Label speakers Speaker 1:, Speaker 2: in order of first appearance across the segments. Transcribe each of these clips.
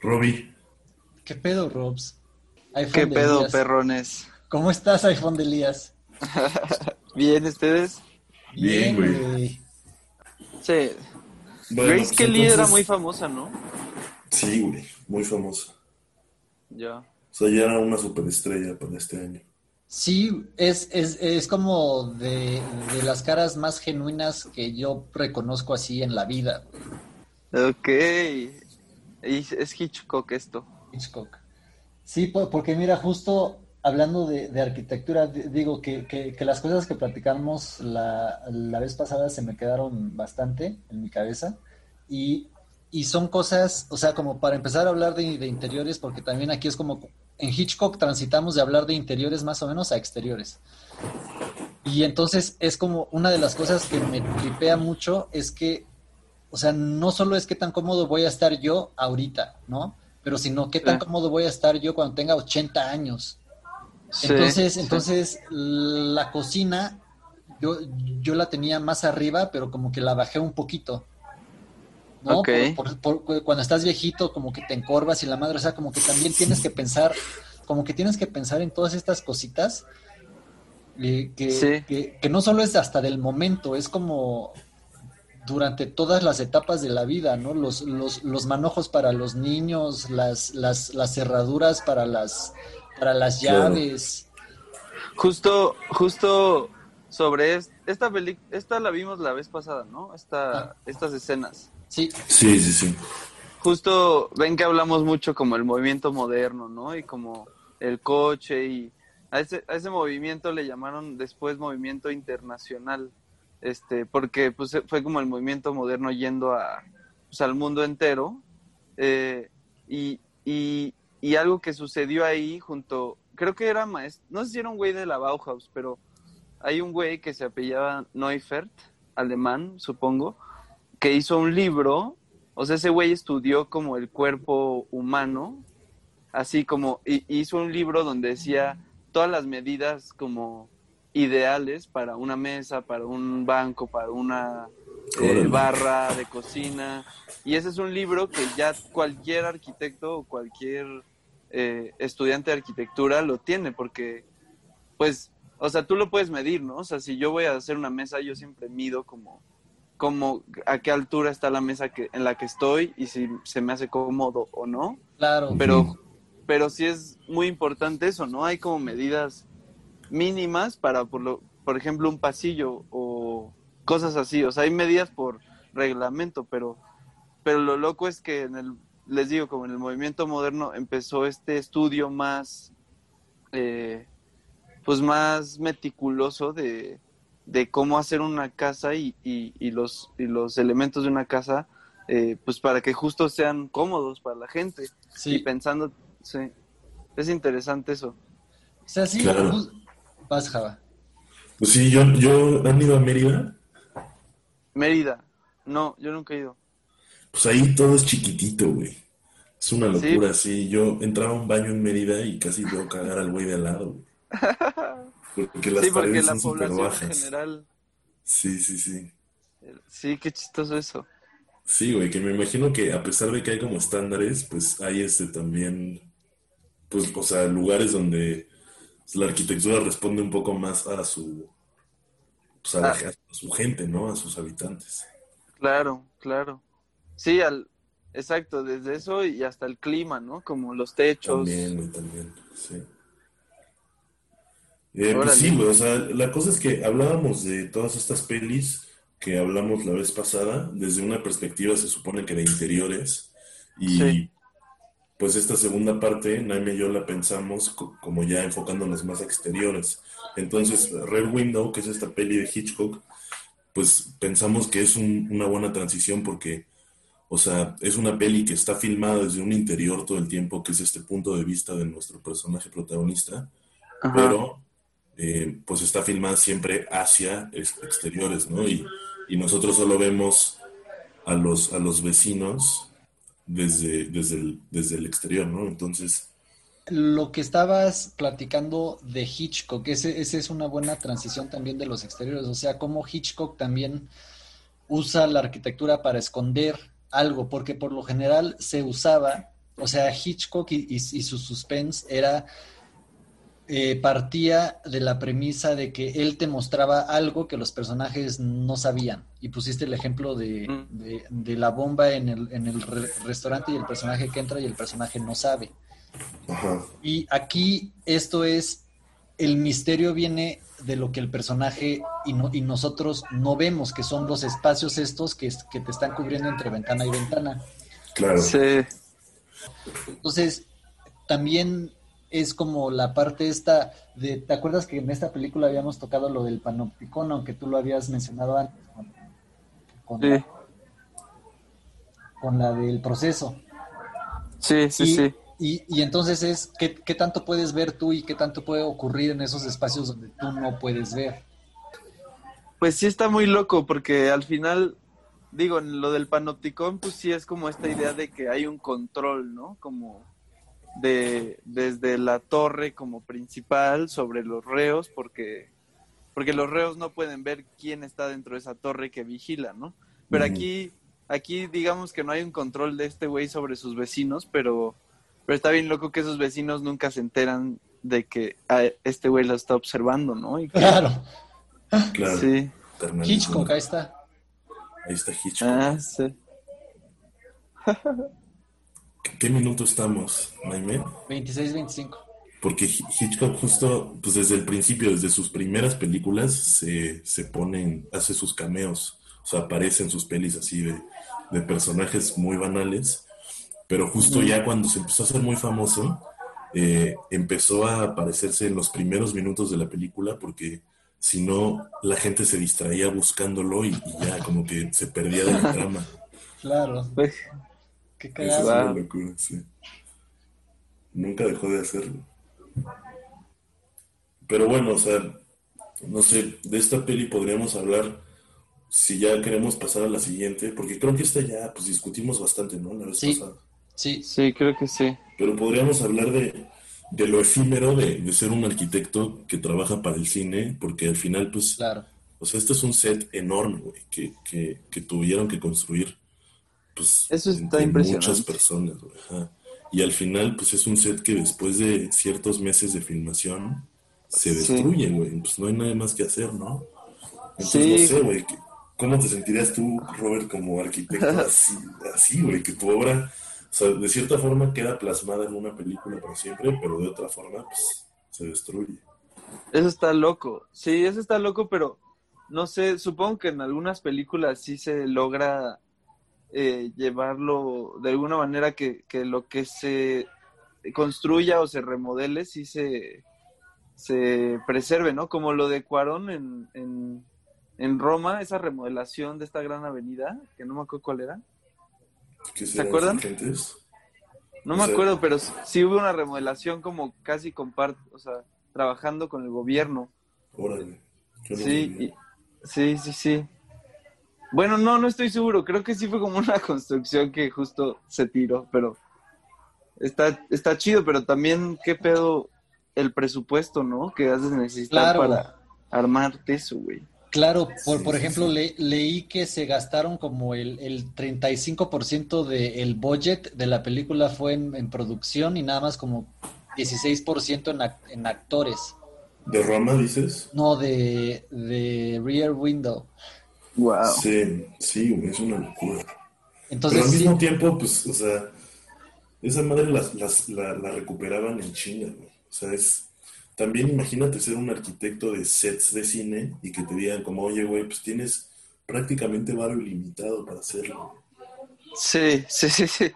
Speaker 1: Robbie.
Speaker 2: ¿Qué pedo, Robs?
Speaker 3: ¿Qué pedo, perrones?
Speaker 2: ¿Cómo estás, iPhone de Elías?
Speaker 3: Bien, ¿ustedes?
Speaker 1: Bien, güey.
Speaker 3: Sí.
Speaker 1: Bueno,
Speaker 3: Grace
Speaker 1: pues
Speaker 3: Kelly era muy famosa, ¿no?
Speaker 1: Sí, güey, muy famosa.
Speaker 3: Ya.
Speaker 1: O sea, ya era una superestrella para este año.
Speaker 2: Sí, es, es, es como de, de las caras más genuinas que yo reconozco así en la vida,
Speaker 3: Ok. Es Hitchcock esto.
Speaker 2: Hitchcock. Sí, po- porque mira, justo hablando de, arquitectura, di- digo que, que, que las cosas que platicamos la, la vez pasada se me quedaron bastante en mi cabeza y, y son cosas, o sea, como para empezar a hablar de, de interiores, porque también aquí es como, en Hitchcock transitamos de hablar de interiores más o menos a exteriores. Y entonces es como una de las cosas que me tripea mucho es que, o sea, no solo es qué tan cómodo voy a estar yo ahorita, ¿no? Pero sino qué tan
Speaker 3: Sí.
Speaker 2: cómodo voy a estar yo cuando tenga 80 años.
Speaker 3: Sí,
Speaker 2: Entonces,
Speaker 3: sí.
Speaker 2: entonces la cocina yo, yo la tenía más arriba, pero como que la bajé un poquito. ¿No?
Speaker 3: Ok.
Speaker 2: Por- por- por- cuando estás viejito, como que te encorvas y la madre, o sea, como que también tienes que pensar, como que tienes que pensar en todas estas cositas eh, que, que no solo es hasta del momento, es como durante todas las etapas de la vida, ¿no? Los, los, los manojos para los niños, las, las, las cerraduras para las, para las
Speaker 1: Claro.
Speaker 2: llaves.
Speaker 3: Justo, justo sobre es- esta película, esta la vimos la vez pasada, ¿no? Esta,
Speaker 2: Ah.
Speaker 3: estas escenas.
Speaker 2: Sí,
Speaker 1: Sí, sí, sí.
Speaker 3: Justo ven que hablamos mucho como el movimiento moderno, ¿no? Y como el coche y a ese, a ese movimiento le llamaron después movimiento internacional, este, porque pues fue como el movimiento moderno yendo a, pues, al mundo entero eh, y, y, y algo que sucedió ahí junto, creo que era maestro, no sé si era un güey de la Bauhaus, pero hay un güey que se apellaba Neufert, alemán, supongo, que hizo un libro, o sea, ese güey estudió como el cuerpo humano, así como y- hizo un libro donde decía todas las medidas como ideales para una mesa, para un banco, para una eh, barra de cocina. Y ese es un libro que ya cualquier arquitecto o cualquier eh, estudiante de arquitectura lo tiene, porque, pues, o sea, tú lo puedes medir, ¿no? O sea, si yo voy a hacer una mesa, yo siempre mido como, como a qué altura está la mesa que, en la que estoy y si se me hace cómodo o no.
Speaker 2: claro.
Speaker 3: Pero, pero sí es muy importante eso, ¿no? Hay como medidas mínimas para, por, lo, por ejemplo, un pasillo o cosas así. O sea, hay medidas por reglamento, pero, pero lo loco es que en el, les digo, como en el movimiento moderno empezó este estudio más, eh, pues más meticuloso de, de cómo hacer una casa y, y, y los, y los elementos de una casa, eh, pues para que justo sean cómodos para la gente. Y
Speaker 2: Sí,
Speaker 3: pensando, sí, es interesante eso.
Speaker 2: o sea, sí,
Speaker 1: Claro.
Speaker 2: Vas, Java.
Speaker 1: Pues sí, yo, yo han ido a Mérida.
Speaker 3: Mérida, no, yo nunca he ido.
Speaker 1: Pues ahí todo es chiquitito, güey. Es una locura, sí. Yo entraba a un baño en Mérida y casi veo cagar al güey de al lado, güey. Porque las
Speaker 3: sí, porque
Speaker 1: paredes
Speaker 3: la
Speaker 1: son súper
Speaker 3: población en
Speaker 1: bajas.
Speaker 3: general,
Speaker 1: Sí, sí, sí.
Speaker 3: sí, qué chistoso eso.
Speaker 1: Sí, güey, que me imagino que a pesar de que hay como estándares, pues hay este también, pues, o sea, lugares donde la arquitectura responde un poco más a su, pues, a, la-
Speaker 3: Ah.
Speaker 1: a su gente, ¿no? A sus habitantes.
Speaker 3: Claro, claro. Sí, al, exacto, desde eso y hasta el clima, ¿no? Como los techos.
Speaker 1: También, también, sí. Eh, pues sí, o sea, la cosa es que hablábamos de todas estas pelis que hablamos la vez pasada, desde una perspectiva se supone que de interiores, y
Speaker 3: Sí.
Speaker 1: Pues esta segunda parte, Naime y yo la pensamos co- como ya enfocándonos más a exteriores. Entonces, Red Window, que es esta peli de Hitchcock, pues pensamos que es un- una buena transición porque, o sea, es una peli que está filmada desde un interior todo el tiempo, que es este punto de vista de nuestro personaje protagonista,
Speaker 3: Ajá.
Speaker 1: pero eh, pues está filmada siempre hacia ex- exteriores, ¿no? Y, y nosotros solo vemos a los, a los vecinos desde, desde el, desde el exterior, ¿no? Entonces,
Speaker 2: Lo que estabas platicando de Hitchcock, ese, ese es una buena transición también de los exteriores, o sea, cómo Hitchcock también usa la arquitectura para esconder algo, porque por lo general se usaba o sea, Hitchcock y, y su suspense era eh, partía de la premisa de que él te mostraba algo que los personajes no sabían. Y pusiste el ejemplo de, mm. la bomba en el, en el restaurante y el personaje que entra y el personaje no sabe. Y aquí esto es, el misterio viene de lo que el personaje y, no, y nosotros no vemos, que son los espacios estos que, que te están cubriendo entre ventana y ventana.
Speaker 1: Claro.
Speaker 3: Sí.
Speaker 2: Entonces, también es como la parte esta de, ¿te acuerdas que en esta película habíamos tocado lo del panopticón, aunque tú lo habías mencionado antes? Con,
Speaker 3: sí.
Speaker 2: con la del proceso.
Speaker 3: Sí, sí, sí.
Speaker 2: Y, y, entonces es, ¿qué, ¿qué, tanto puedes ver tú y qué tanto puede ocurrir en esos espacios donde tú no puedes ver?
Speaker 3: Pues sí está muy loco, porque al final, digo, en lo del panopticón, pues sí es como esta idea de que hay un control, ¿no? Como de desde la torre como principal sobre los reos porque porque los reos no pueden ver quién está dentro de esa torre que vigila, ¿no? Pero aquí aquí digamos que no hay un control de este güey sobre sus vecinos, pero pero está bien loco que esos vecinos nunca se enteran de que este güey lo está observando, ¿no?
Speaker 2: Claro.
Speaker 1: Claro.
Speaker 3: Sí.
Speaker 2: Hitchcock, ahí está.
Speaker 1: Ahí está Hitchcock.
Speaker 3: Ah, sí.
Speaker 1: ¿Qué minuto estamos, Jaime?
Speaker 2: 26-25.
Speaker 1: Porque Hitchcock justo, pues desde el principio, desde sus primeras películas, se, se ponen, hace sus cameos, o sea, aparecen sus pelis así de, de personajes muy banales, pero justo ya cuando se empezó a hacer muy famoso, eh, empezó a aparecerse en los primeros minutos de la película, porque si no, la gente se distraía buscándolo y, y ya como que se perdía de la trama.
Speaker 2: Claro.
Speaker 3: Pues,
Speaker 2: Qué
Speaker 1: Eso es
Speaker 2: cagado.
Speaker 1: una locura, sí. Nunca dejó de hacerlo. Pero bueno, o sea, no sé, de esta peli podríamos hablar si ya queremos pasar a la siguiente, porque creo que esta ya, pues discutimos bastante, ¿no? La vez
Speaker 2: Sí.
Speaker 1: pasada.
Speaker 2: Sí,
Speaker 3: sí, creo que sí.
Speaker 1: Pero podríamos hablar de, de lo efímero de, de ser un arquitecto que trabaja para el cine, porque al final, pues,
Speaker 2: claro.
Speaker 1: o sea, este es un set enorme, güey, que, que, que tuvieron que construir, pues,
Speaker 3: Eso está impresionante.
Speaker 1: muchas personas, güey. ajá. Y al final, pues, es un set que después de ciertos meses de filmación se destruye, güey. Pues no hay nada más que hacer, ¿no? Entonces,
Speaker 3: Sí.
Speaker 1: no sé, güey, ¿cómo te sentirías tú, Robert, como arquitecto así, así, güey, que tu obra, o sea, de cierta forma queda plasmada en una película para siempre, pero de otra forma, pues, se destruye.
Speaker 3: Eso está loco. Sí, eso está loco, pero no sé, supongo que en algunas películas sí se logra eh, llevarlo de alguna manera que, que lo que se construya o se remodele sí se, se preserve, ¿no? Como lo de Cuarón en, en, en Roma, esa remodelación de esta gran avenida, que no me acuerdo cuál era.
Speaker 1: ¿Qué
Speaker 3: ¿Se acuerdan? No me acuerdo, pero sí hubo una remodelación como casi compart, o sea, trabajando con el gobierno.
Speaker 1: Órale.
Speaker 3: Y- sí, sí, sí. Bueno, no, no estoy seguro. Creo que sí fue como una construcción que justo se tiró, pero está, está chido, pero también qué pedo el presupuesto, ¿no? Que has de necesitar
Speaker 2: Claro.
Speaker 3: para armarte eso, güey.
Speaker 2: Claro, por,
Speaker 1: Sí,
Speaker 2: por ejemplo,
Speaker 1: sí.
Speaker 2: le- leí que se gastaron como el, el 35% del budget de la película fue en, en producción y nada más como 16% en, ac- en actores.
Speaker 1: ¿De Roma dices?
Speaker 2: No, de, de Rear Window.
Speaker 3: Wow.
Speaker 1: Sí, sí, güey, es una locura. Pero
Speaker 2: Entonces,
Speaker 1: al
Speaker 2: sí,
Speaker 1: mismo tiempo, pues, o sea, esa madre las, las- la, la recuperaban en China, güey. O sea, es... También imagínate ser un arquitecto de sets de cine y que te digan como, oye, güey, pues tienes prácticamente barrio ilimitado para hacerlo.
Speaker 3: Sí, sí, sí, sí.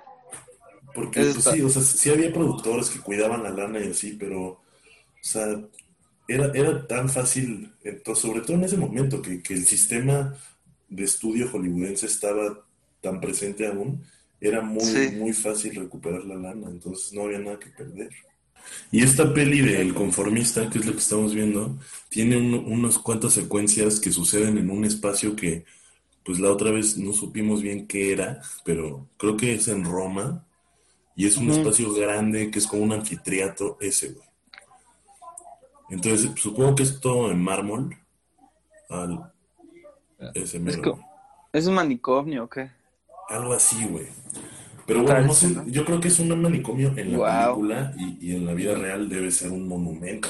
Speaker 1: Porque,
Speaker 3: Eso
Speaker 1: pues
Speaker 3: está-
Speaker 1: sí, o sea, sí había productores que cuidaban la lana y así, pero, o sea, era, era tan fácil, entonces, sobre todo en ese momento, que, que el sistema de estudio hollywoodense estaba tan presente aún, era muy,
Speaker 3: Sí.
Speaker 1: muy fácil recuperar la lana, entonces no había nada que perder. Y esta peli del conformista, que es lo que estamos viendo, tiene un- unas cuantas secuencias que suceden en un espacio que, pues la otra vez no supimos bien qué era, pero creo que es en Roma, y es un
Speaker 3: Ujú.
Speaker 1: espacio grande que es como un anfiteatro ese, güey. Entonces, supongo que es todo en mármol. Al, ese
Speaker 3: Es,
Speaker 1: mero,
Speaker 3: co- ¿Es un manicomio o qué?
Speaker 1: Algo así, güey. Pero bueno, no sé, yo creo que es un manicomio en la película y, en la vida real debe ser un monumento.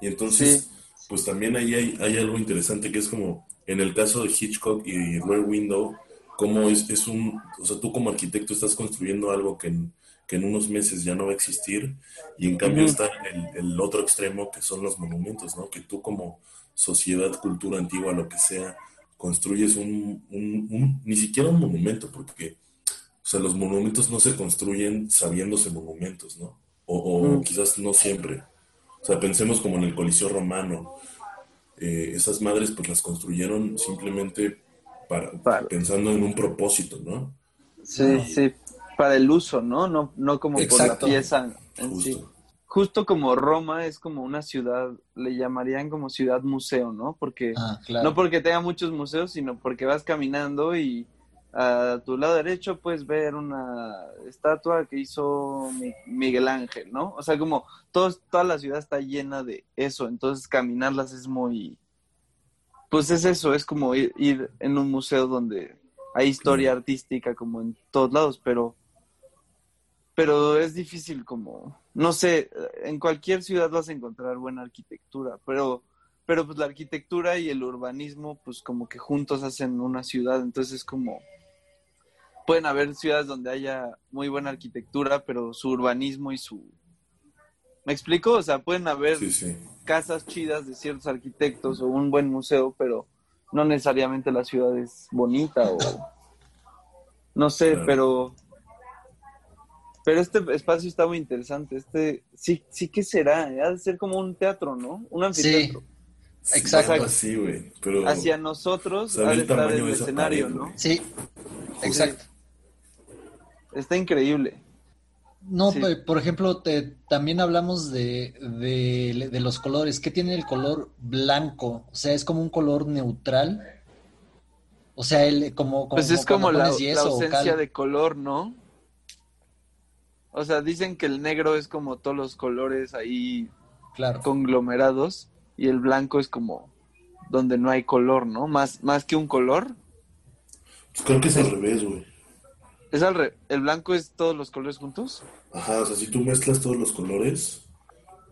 Speaker 1: Y entonces, pues también ahí hay, hay, algo interesante que es como, en el caso de Hitchcock y Rear Window, como es, es un, o sea, tú como arquitecto estás construyendo algo que en, que en unos meses ya no va a existir y en cambio está el, el otro extremo que son los monumentos, ¿no? Que tú como sociedad, cultura antigua, lo que sea, construyes un, un, ni siquiera un monumento, porque, o sea, los monumentos no se construyen sabiéndose monumentos, ¿no? O, mm. quizás no siempre. O sea, pensemos como en el Coliseo Romano. Eh, esas madres pues las construyeron simplemente para, pensando en un propósito, ¿no?
Speaker 3: Sí, sí, para el uso, ¿no? No, no como por la pieza en sí justo como Roma es como una ciudad, le llamarían como ciudad museo, ¿no? Porque ah, no porque tenga muchos museos, sino porque vas caminando y a tu lado derecho puedes ver una estatua que hizo Miguel Ángel, ¿no? O sea, como todo, toda la ciudad está llena de eso, entonces caminarlas es muy, pues es eso, es como ir, ir en un museo donde hay historia artística como en todos lados, pero pero es difícil como, no sé, en cualquier ciudad vas a encontrar buena arquitectura, pero, pero pues la arquitectura y el urbanismo pues como que juntos hacen una ciudad, entonces como, pueden haber ciudades donde haya muy buena arquitectura, pero su urbanismo y su... ¿Me explico? O sea, pueden haber casas chidas de ciertos arquitectos o un buen museo, pero no necesariamente la ciudad es bonita o... No sé, pero pero este espacio está muy interesante. Este, sí, sí que será, ha de ser como un teatro, ¿no? Un anfiteatro.
Speaker 2: Sí, exacto.
Speaker 1: güey.
Speaker 3: hacia nosotros ha de estar el escenario, ¿no?
Speaker 2: Sí, exacto.
Speaker 3: Está increíble.
Speaker 2: No, por ejemplo, te, también hablamos de, de, los colores. ¿Qué tiene el color blanco? O sea, es como un color neutral. O sea, el, como,
Speaker 3: como, pues es como la, la ausencia de color, ¿no? O sea, dicen que el negro es como todos los colores ahí conglomerados y el blanco es como donde no hay color, ¿no? Más, más que un color.
Speaker 1: Pues creo que es al revés, güey.
Speaker 3: ¿Es al revés? ¿El blanco es todos los colores juntos?
Speaker 1: Ajá, o sea, si tú mezclas todos los colores,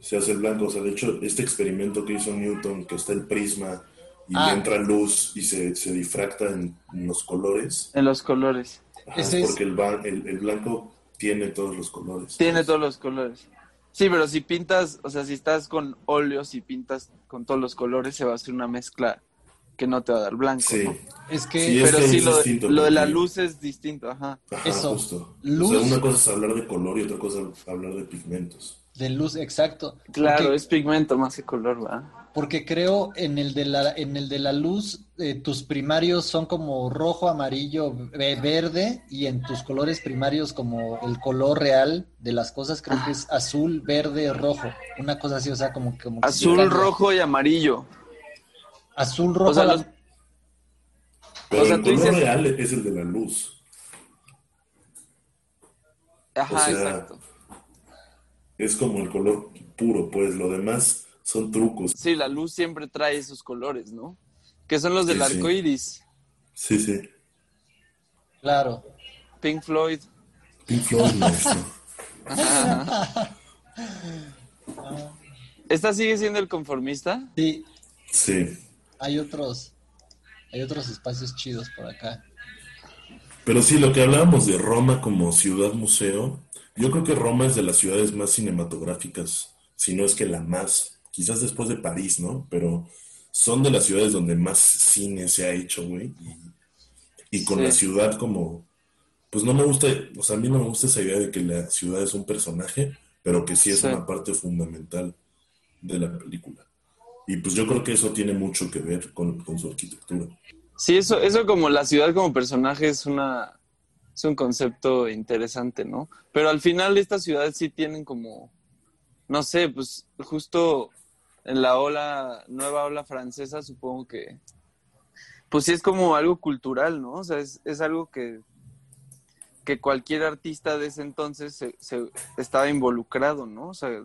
Speaker 1: se hace el blanco. O sea, de hecho, este experimento que hizo Newton, que está el prisma y ah. entra luz y se, se difracta en, los colores.
Speaker 3: En los colores.
Speaker 1: Ajá, porque el, el, el blanco tiene todos los colores.
Speaker 3: Tiene todos los colores. Sí, pero si pintas, o sea, si estás con óleos y pintas con todos los colores, se va a hacer una mezcla que no te va a dar blanco. Sí.
Speaker 2: Es que,
Speaker 3: pero sí, lo, de la luz es distinto, ajá.
Speaker 1: Eso. Justo. Luz. O sea, una cosa es hablar de color y otra cosa es hablar de pigmentos.
Speaker 2: De luz, exacto.
Speaker 3: Claro, es pigmento más que color, ¿va?
Speaker 2: Porque creo en el de la, en el de la luz, eh, tus primarios son como rojo, amarillo, verde, y en tus colores primarios como el color real de las cosas, creo que es azul, verde, rojo. Una cosa así, o sea, como, como
Speaker 3: Azul, rojo y amarillo.
Speaker 2: Azul, rojo. O sea,
Speaker 1: el color real es el de la luz.
Speaker 3: Ajá, exacto.
Speaker 1: Es como el color puro, pues lo demás son trucos.
Speaker 3: Sí, la luz siempre trae esos colores, ¿no? Que son los del arco iris.
Speaker 1: Sí, sí.
Speaker 2: Claro.
Speaker 3: Pink Floyd.
Speaker 1: Pink Floyd,
Speaker 3: ¿Esta sigue siendo el conformista?
Speaker 2: Sí.
Speaker 1: Sí.
Speaker 2: Hay otros, hay otros espacios chidos por acá.
Speaker 1: Pero sí, lo que hablábamos de Roma como ciudad museo, yo creo que Roma es de las ciudades más cinematográficas, si no es que la más quizás después de París, ¿no? Pero son de las ciudades donde más cine se ha hecho, güey. Y, con la ciudad como, pues no me gusta, o sea, a mí no me gusta esa idea de que la ciudad es un personaje, pero que sí es una parte fundamental de la película. Y pues yo creo que eso tiene mucho que ver con, su arquitectura.
Speaker 3: Sí, eso, eso como la ciudad como personaje es una es un concepto interesante, ¿no? Pero al final estas ciudades sí tienen como, no sé, pues justo en la ola, nueva ola francesa, supongo que, pues sí es como algo cultural, ¿no? O sea, es, es algo que, que cualquier artista de ese entonces se, estaba involucrado, ¿no? O sea,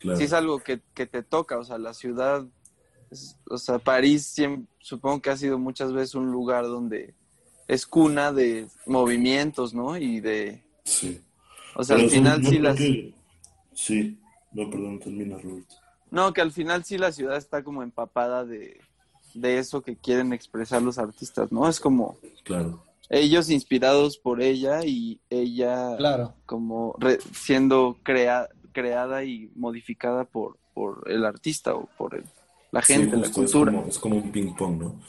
Speaker 3: sí es algo que, que, te toca, o sea, la ciudad, o sea, París supongo que ha sido muchas veces un lugar donde es cuna de movimientos, ¿no? Y de,
Speaker 1: Sí.
Speaker 3: O sea, al final sí las...
Speaker 1: Sí, no, perdón, termina, Robert.
Speaker 3: No, que al final sí la ciudad está como empapada de, de eso que quieren expresar los artistas, ¿no? Es como...
Speaker 1: Claro.
Speaker 3: Ellos inspirados por ella y ella
Speaker 2: Claro.
Speaker 3: como re- siendo crea- creada y modificada por, por el artista o por el- la gente,
Speaker 1: Sí,
Speaker 3: la
Speaker 1: es
Speaker 3: cultura.
Speaker 1: como, es como un ping-pong, ¿no?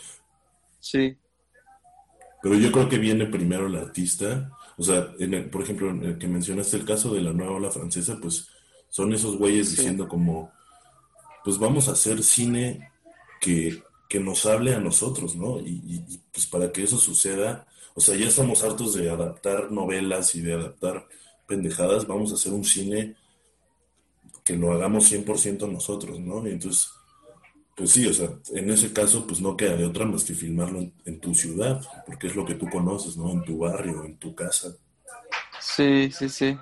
Speaker 3: Sí,
Speaker 1: Pero yo creo que viene primero el artista. O sea, en el- por ejemplo, en el que mencionaste el caso de la nueva ola francesa, pues son esos güeyes
Speaker 3: Sí.
Speaker 1: diciendo como, pues vamos a hacer cine que, que nos hable a nosotros, ¿no? Y, pues para que eso suceda, o sea, ya estamos hartos de adaptar novelas y de adaptar pendejadas, vamos a hacer un cine que lo hagamos 100% nosotros, ¿no? Y entonces, pues sí, o sea, en ese caso, pues no queda de otra más que filmarlo en, en tu ciudad, porque es lo que tú conoces, ¿no? En tu barrio, en tu casa.
Speaker 3: sí, sí, sí.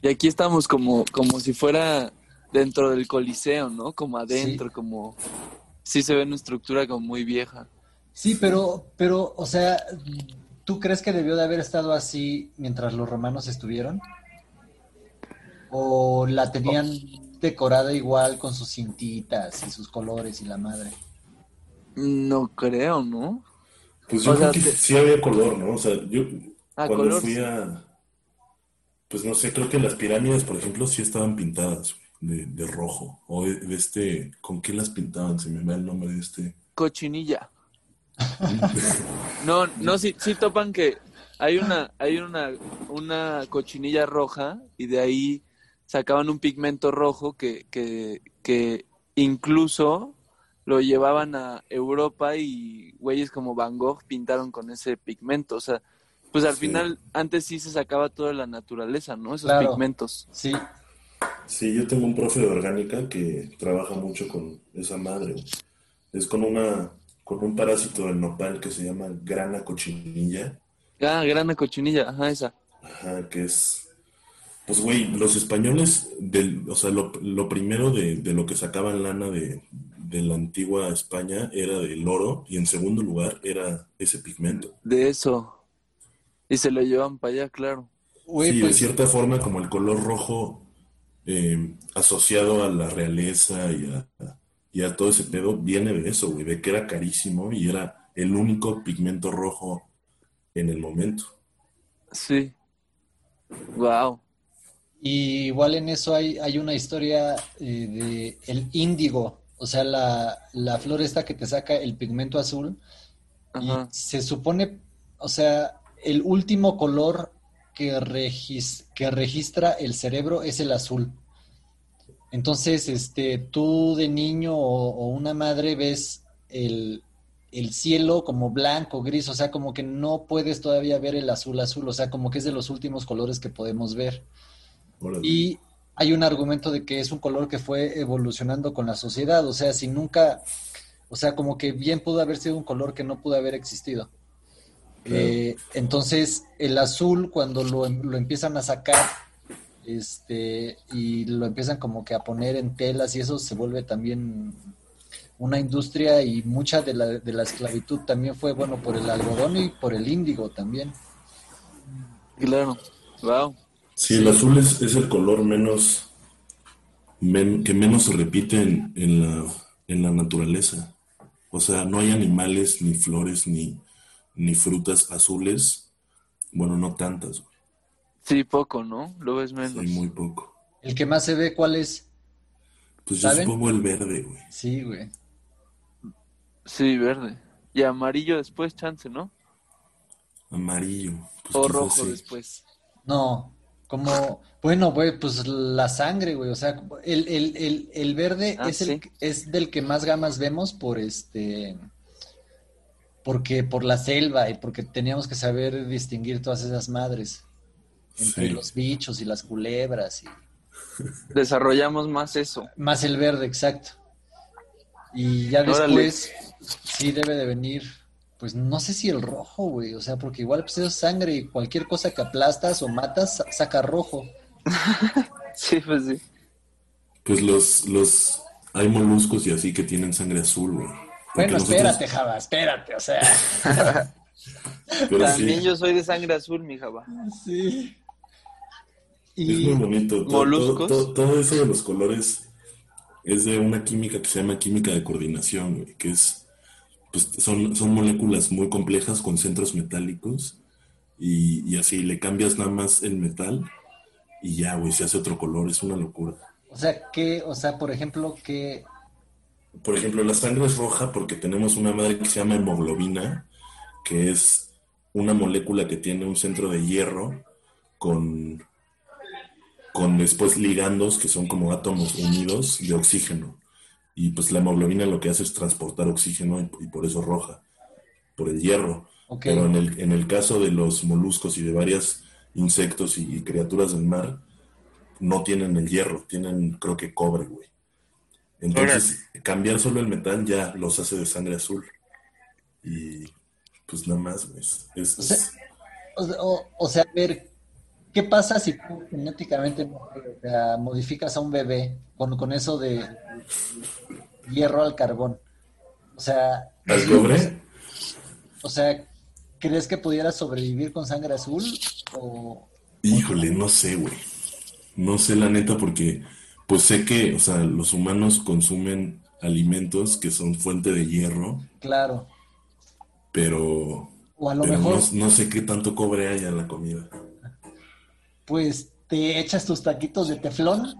Speaker 3: Y aquí estamos como, como si fuera dentro del coliseo, ¿no? Como adentro, como... Sí se ve una estructura como muy vieja.
Speaker 2: Sí, pero, pero, o sea, ¿tú crees que debió de haber estado así mientras los romanos estuvieron? ¿O la tenían decorada igual con sus cintitas y sus colores y la madre?
Speaker 3: No creo, ¿no?
Speaker 1: Pues yo
Speaker 3: O
Speaker 1: creo
Speaker 3: sea,
Speaker 1: que
Speaker 3: te-
Speaker 1: sí había color, ¿no? O sea, yo
Speaker 3: Ah,
Speaker 1: cuando
Speaker 3: color,
Speaker 1: fui a, pues no sé, creo que las pirámides, por ejemplo, sí estaban pintadas de, de rojo. O de, de este, ¿con qué las pintaban? Se me va el nombre de este.
Speaker 3: Cochinilla. No, no, sí, sí topan que hay una, hay una, una cochinilla roja y de ahí sacaban un pigmento rojo que, que, que incluso lo llevaban a Europa y güeyes como Van Gogh pintaron con ese pigmento. O sea, pues al
Speaker 1: Sí.
Speaker 3: final antes sí se sacaba toda la naturaleza, ¿no? Esos
Speaker 2: Claro.
Speaker 3: pigmentos.
Speaker 2: Sí,
Speaker 1: Sí, yo tengo un profe de orgánica que trabaja mucho con esa madre. Es con una, con un parásito del nopal que se llama grana cochinilla.
Speaker 3: Ah, grana cochinilla, ajá, esa.
Speaker 1: Ajá, que es. Pues, güey, los españoles, del, o sea, lo, lo primero de, de lo que sacaban lana de, de la antigua España era del oro, y en segundo lugar era ese pigmento.
Speaker 3: De eso. Y se lo llevan para allá, claro.
Speaker 2: güey,
Speaker 1: Sí, de
Speaker 2: pues,
Speaker 1: cierta forma, como el color rojo eh, asociado a la realeza y a, y a todo ese pedo, viene de eso, güey, de que era carísimo y era el único pigmento rojo en el momento.
Speaker 3: Sí. Wow.
Speaker 2: y igual en eso hay, hay una historia eh, de el índigo, o sea, la, la flor esta que te saca el pigmento azul. Y se supone, o sea, el último color que, regis- que registra el cerebro es el azul. Entonces, este, tú de niño o, o una madre ves el, el cielo como blanco, gris, o sea, como que no puedes todavía ver el azul azul, o sea, como que es de los últimos colores que podemos ver. Y hay un argumento de que es un color que fue evolucionando con la sociedad, o sea, si nunca, o sea, como que bien pudo haber sido un color que no pudo haber existido.
Speaker 1: Claro.
Speaker 2: Eh, entonces, el azul, cuando lo, em- lo empiezan a sacar, este, y lo empiezan como que a poner en telas y eso se vuelve también una industria y mucha de la, de la esclavitud también fue, bueno, por el algodón y por el índigo también.
Speaker 3: Claro. Wow.
Speaker 1: Sí, el azul es, es el color menos men- que menos se repite en, en la, en la naturaleza. O sea, no hay animales, ni flores, ni, ni frutas azules. Bueno, no tantas, güey.
Speaker 3: Sí, poco, ¿no? Lo ves
Speaker 1: Sí,
Speaker 3: menos.
Speaker 1: muy poco.
Speaker 2: El que más se ve, ¿cuál es?
Speaker 1: Pues yo
Speaker 2: ¿Saben?
Speaker 1: supongo el verde, güey.
Speaker 2: Sí, güey.
Speaker 3: Sí, verde. Y amarillo después, chance, ¿no?
Speaker 1: Amarillo. Pues
Speaker 3: O rojo
Speaker 1: sí.
Speaker 3: después.
Speaker 2: No, como, bueno, güey, pues la sangre, güey, o sea, el, el, el, el verde
Speaker 3: Ah,
Speaker 2: es el,
Speaker 3: sí.
Speaker 2: es del que más gamas vemos por este, porque por la selva y porque teníamos que saber distinguir todas esas madres entre
Speaker 1: Sí.
Speaker 2: los bichos y las culebras y
Speaker 3: Desarrollamos más eso.
Speaker 2: más el verde, exacto. Y ya
Speaker 3: Órale.
Speaker 2: después sí debe de venir, pues no sé si el rojo, güey, o sea, porque igual pues es sangre y cualquier cosa que aplastas o matas sa- saca rojo.
Speaker 3: Sí, pues sí.
Speaker 1: Pues los, los, hay moluscos y así que tienen sangre azul, güey.
Speaker 2: Bueno,
Speaker 1: nosotros-
Speaker 2: espérate, Java, espérate, o sea.
Speaker 3: También yo soy de sangre azul, mi java.
Speaker 2: Sí.
Speaker 1: Es muy bonito. Todo, todo, eso de los colores es de una química que se llama química de coordinación, que es, pues son, son moléculas muy complejas con centros metálicos y, y así le cambias nada más el metal y ya, güey, se hace otro color, es una locura.
Speaker 2: O sea, que, o sea, por ejemplo, que...
Speaker 1: Por ejemplo, la sangre es roja porque tenemos una madre que se llama hemoglobina, que es una molécula que tiene un centro de hierro con, con después ligandos que son como átomos unidos de oxígeno. Y pues la hemoglobina lo que hace es transportar oxígeno y, por eso roja, por el hierro. Pero en el, en el caso de los moluscos y de varios insectos y criaturas del mar, no tienen el hierro, tienen creo que cobre, güey. Entonces, cambiar solo el metal ya los hace de sangre azul. Y pues nada más, güey.
Speaker 2: o, sea, a ver, ¿qué pasa si genéticamente modificas a un bebé con, con eso de hierro al carbón? O sea...
Speaker 1: ¿Al cobre?
Speaker 2: O sea, ¿crees que pudiera sobrevivir con sangre azul? O,
Speaker 1: Híjole, no sé, güey. No sé la neta porque pues sé que, o sea, los humanos consumen alimentos que son fuente de hierro.
Speaker 2: Claro.
Speaker 1: Pero, o a lo mejor, no, sé qué tanto cobre hay en la comida.
Speaker 2: Pues te echas tus taquitos de teflón.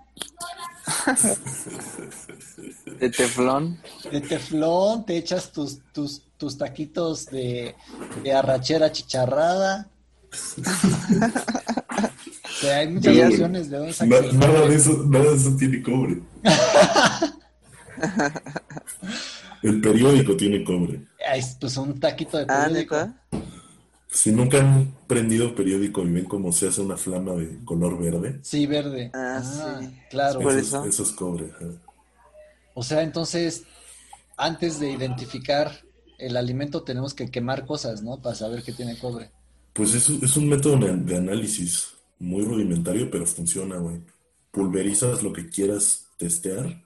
Speaker 3: ¿De teflón?
Speaker 2: De teflón, te echas tus, tus, tus taquitos de, de arrachera chicharrada. hay muchas opciones de dónde
Speaker 1: sacar. Nada de eso, nada de eso tiene cobre. El periódico tiene cobre.
Speaker 2: pues un taquito de ah, periódico.
Speaker 1: Si nunca han prendido periódico y ven cómo se hace una flama de color verde.
Speaker 2: Sí, verde.
Speaker 3: Ah, ah sí.
Speaker 2: Claro.
Speaker 1: Eso, eso, es cobre.
Speaker 2: O sea, entonces, antes de identificar el alimento tenemos que quemar cosas, ¿no? Para saber que tiene cobre.
Speaker 1: Pues es, es un método de análisis muy rudimentario, pero funciona, güey. Pulverizas lo que quieras testear,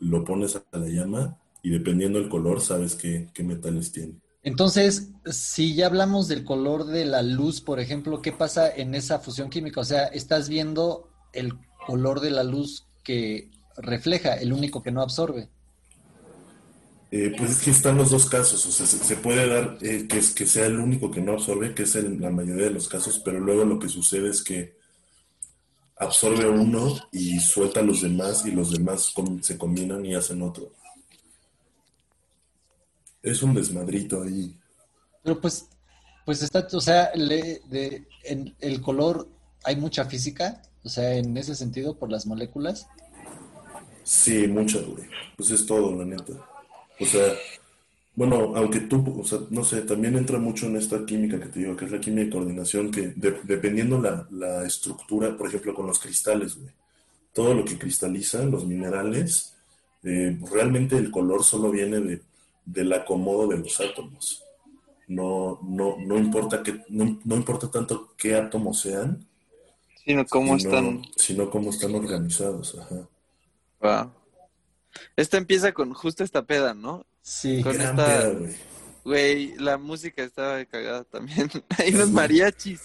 Speaker 1: lo pones a la llama y dependiendo del color sabes qué, qué metales tiene.
Speaker 2: Entonces, si ya hablamos del color de la luz, por ejemplo, ¿qué pasa en esa fusión química? O sea, estás viendo el color de la luz que refleja, el único que no absorbe.
Speaker 1: Eh, pues es que están los dos casos, o sea, se, puede dar eh, que, es, que sea el único que no absorbe, que es en la mayoría de los casos, pero luego lo que sucede es que absorbe uno y suelta a los demás y los demás se combinan y hacen otro. Es un desmadrito ahí.
Speaker 2: Pero pues, pues está, o sea, de, en el color hay mucha física, o sea, en ese sentido por las moléculas.
Speaker 1: Sí, mucha, güey. Pues es todo, la neta. O sea, bueno, aunque tú, o sea, no sé, también entra mucho en esta química que te digo, que es la química de coordinación, que dependiendo la, la estructura, por ejemplo, con los cristales, güey, todo lo que cristaliza, los minerales, eh, realmente el color solo viene de, del acomodo de los átomos. No, no, no importa que, no, no importa tanto qué átomos sean,
Speaker 3: sino cómo están,
Speaker 1: sino cómo están organizados, ajá.
Speaker 3: Wow. Esta empieza con justo esta peda, ¿no?
Speaker 2: Sí,
Speaker 3: con esta. güey. la música estaba cagada también. hay unos mariachis.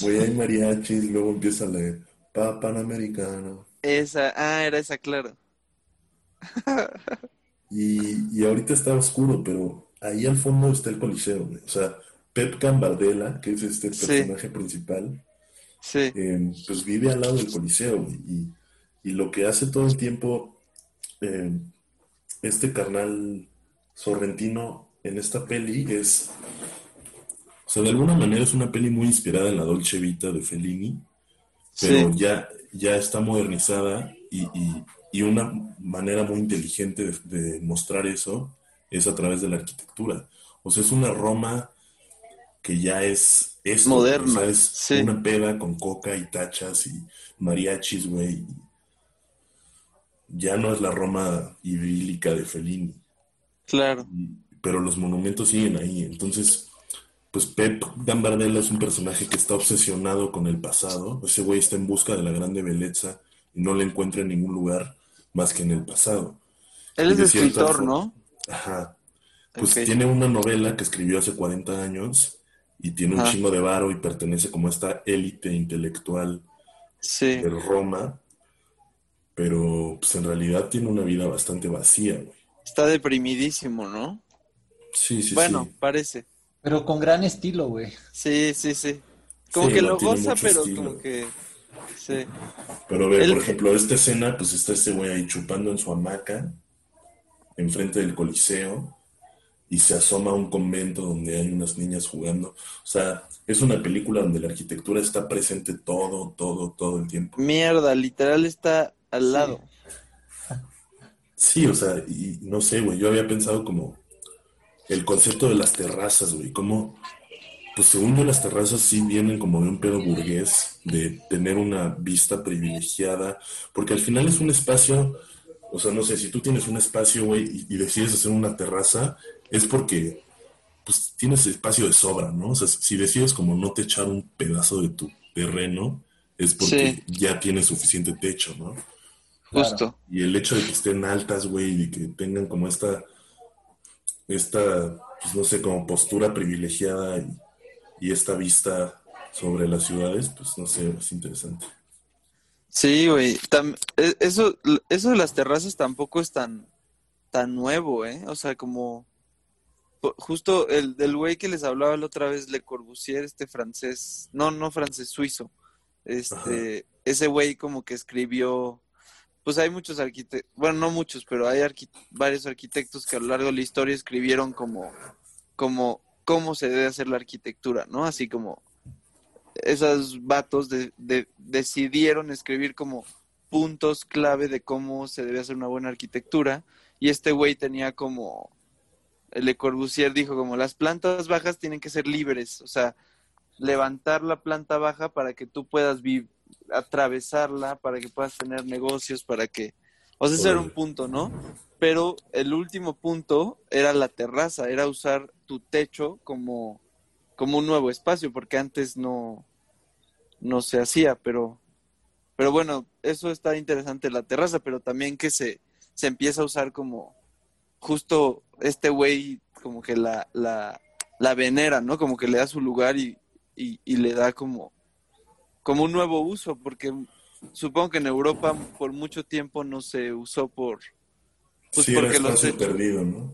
Speaker 1: Güey, hay mariachis, luego empieza la de Panamericano.
Speaker 3: Esa, ah, era esa, claro.
Speaker 1: y, y ahorita está oscuro, pero ahí al fondo está el coliseo, güey. O sea, Pep Gambardella, que es este personaje principal,
Speaker 3: sí.
Speaker 1: Eh, pues vive al lado del coliseo, güey. Y, y lo que hace todo el tiempo eh, este carnal sorrentino en esta peli es, o sea, de alguna manera es una peli muy inspirada en la Dolce Vita de Fellini, pero ya, ya está modernizada y, una manera muy inteligente de, mostrar eso es a través de la arquitectura. O sea, es una Roma que ya es, es
Speaker 3: moderna.
Speaker 1: es una peda con coca y tachas y mariachis, güey, ya no es la Roma idílica de Fellini.
Speaker 3: Claro.
Speaker 1: Pero los monumentos siguen ahí. Entonces, pues Pep Gambardella es un personaje que está obsesionado con el pasado. Ese güey está en busca de la grande belleza y no le encuentra en ningún lugar más que en el pasado.
Speaker 3: Él es escritor, ¿no?
Speaker 1: Ajá. Pues tiene una novela que escribió hace 40 años y tiene un chingo de varo y pertenece como a esta élite intelectual de Roma, pero pues en realidad tiene una vida bastante vacía, güey.
Speaker 3: Está deprimidísimo, ¿no?
Speaker 1: Sí, sí,
Speaker 3: bueno, parece.
Speaker 2: Pero con gran estilo, güey.
Speaker 3: Sí, sí, sí. Como que lo goza, pero como que... Sí.
Speaker 1: Pero ve, por ejemplo, esta escena, pues está este güey ahí chupando en su hamaca, enfrente del Coliseo, y se asoma a un convento donde hay unas niñas jugando. O sea, es una película donde la arquitectura está presente todo, todo, todo el tiempo.
Speaker 3: Mierda, literal está al lado.
Speaker 1: Sí, o sea, y no sé, güey, yo había pensado como el concepto de las terrazas, güey, como, pues según yo las terrazas sí vienen como de un pedo burgués, de tener una vista privilegiada, porque al final es un espacio, o sea, no sé, si tú tienes un espacio, güey, y, y decides hacer una terraza, es porque pues tienes espacio de sobra, ¿no? O sea, si decides como no te echar un pedazo de tu terreno, es porque ya tienes suficiente techo, ¿no?
Speaker 3: Justo.
Speaker 1: Y el hecho de que estén altas, güey, y que tengan como esta, esta, pues no sé, como postura privilegiada y, y esta vista sobre las ciudades, pues no sé, es interesante.
Speaker 3: Sí, güey. E, eso, eso de las terrazas tampoco es tan, tan nuevo, ¿eh? O sea, como justo el del güey que les hablaba la otra vez, Le Corbusier, este francés, no, no francés, suizo. Este, ese güey como que escribió, pues hay muchos arquitectos, bueno, no muchos, pero hay varios arquitectos que a lo largo de la historia escribieron como, como cómo se debe hacer la arquitectura, ¿no? Así como esos vatos de, decidieron escribir como puntos clave de cómo se debe hacer una buena arquitectura y este güey tenía como Le Corbusier dijo como las plantas bajas tienen que ser libres, o sea, levantar la planta baja para que tú puedas atravesarla, para que puedas tener negocios, para que... O sea, ese era un punto, ¿no? Pero el último punto era la terraza, era usar tu techo como, como un nuevo espacio, porque antes no, no se hacía, pero, pero bueno, eso está interesante la terraza, pero también que se, se empieza a usar como justo este güey como que la, la, la venera, ¿no? Como que le da su lugar y, y, le da como, como un nuevo uso, porque supongo que en Europa por mucho tiempo no se usó por...
Speaker 1: Pues porque los perdido, ¿no?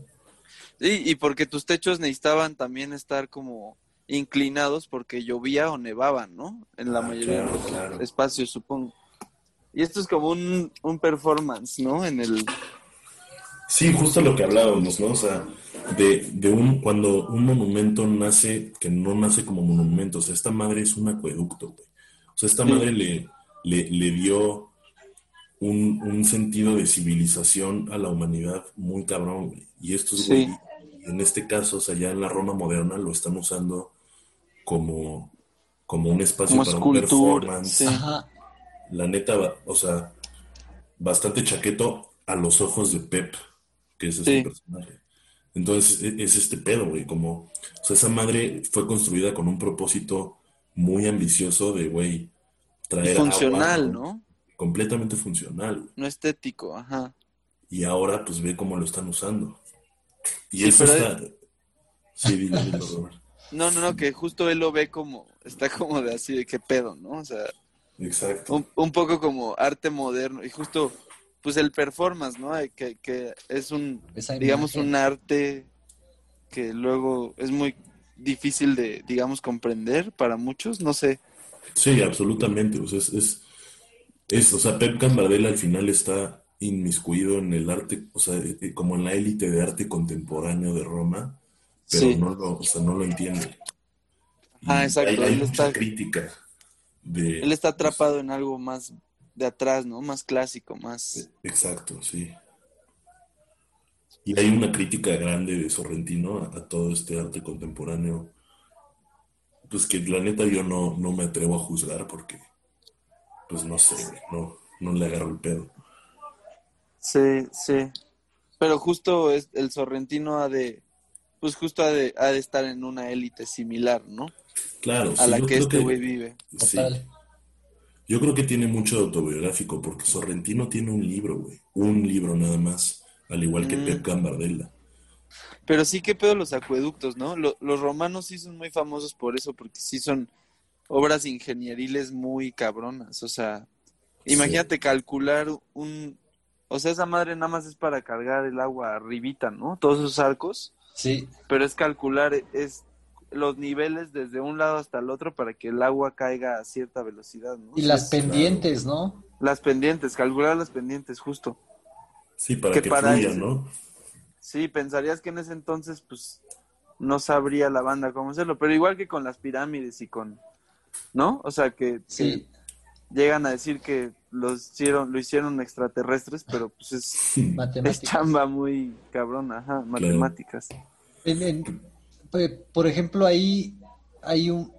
Speaker 3: Sí, y porque tus techos necesitaban también estar como inclinados porque llovía o nevaba, ¿no? En la ah, mayoría de los espacios, supongo. Y esto es como un, un performance, ¿no? En el,
Speaker 1: Sí, justo lo que hablábamos, ¿no? O sea, de, de un, cuando un monumento nace, que no nace como monumento, o sea, esta madre es un acueducto, güey. O sea, esta madre le, le, dio un, un, sentido de civilización a la humanidad muy cabrón, güey. Y esto es, güey, en este caso, o sea, ya en la Roma moderna lo están usando como, como un espacio para un performance. La neta, o sea, bastante chaqueto a los ojos de Pep que es ese personaje. Entonces e, es este pedo, güey, como, o sea, esa madre fue construida con un propósito muy ambicioso de, güey,
Speaker 3: traer... funcional, ¿no?
Speaker 1: Completamente funcional.
Speaker 3: No estético, ajá.
Speaker 1: Y ahora, pues ve cómo lo están usando. Y eso está... Sí, dile,
Speaker 3: No, no, no, que justo él lo ve como, está como de así de qué pedo, ¿no? O sea...
Speaker 1: Exacto.
Speaker 3: Un, un poco como arte moderno. Y justo pues el performance, ¿no? Que, que es un, digamos, un arte que luego es muy difícil de, digamos, comprender para muchos, no sé.
Speaker 1: Sí, absolutamente, o sea, es, es, o sea, Pep Cambardella al final está inmiscuido en el arte, o sea, eh, eh, como en la élite de arte contemporáneo de Roma, pero no, lo, o sea, no lo entiende.
Speaker 3: ah, exacto.
Speaker 1: Hay, mucha crítica. De,
Speaker 3: él está atrapado en algo más de atrás, ¿no? Más clásico, más...
Speaker 1: Exacto, sí. Y hay una crítica grande de Sorrentino a, todo este arte contemporáneo, pues que la neta yo no, no me atrevo a juzgar porque, pues no sé, no, no le agarro el pedo.
Speaker 3: Sí, sí. Pero justo es, el Sorrentino ha de, pues justo ha de, ha de estar en una élite similar, ¿no?
Speaker 1: Claro.
Speaker 3: A la que este güey vive.
Speaker 1: Sí. Yo creo que tiene mucho autobiográfico, porque Sorrentino tiene un libro, güey. Un libro nada más, al igual que mm. Pep Gambardella.
Speaker 3: Pero sí, qué pedo los acueductos, ¿no? los romanos sí son muy famosos por eso, porque sí son obras ingenieriles muy cabronas. O sea, imagínate calcular un... O sea, esa madre nada más es para cargar el agua arribita, ¿no? Todos esos arcos.
Speaker 2: Sí.
Speaker 3: Pero es calcular, es los niveles desde un lado hasta el otro para que el agua caiga a cierta velocidad, ¿no?
Speaker 2: Y las pendientes, ¿no?
Speaker 3: Las pendientes, calcular las pendientes, justo.
Speaker 1: Sí, para que, fluya, ¿no?
Speaker 3: Sí, pensarías que en ese entonces, pues, no sabría la banda cómo hacerlo, pero igual que con las pirámides y con, ¿no? O sea, que,
Speaker 2: sí.
Speaker 3: llegan a decir que lo hicieron, lo hicieron extraterrestres, pero pues es, es chamba muy cabrona, ajá, matemáticas.
Speaker 2: por ejemplo, ahí hay un,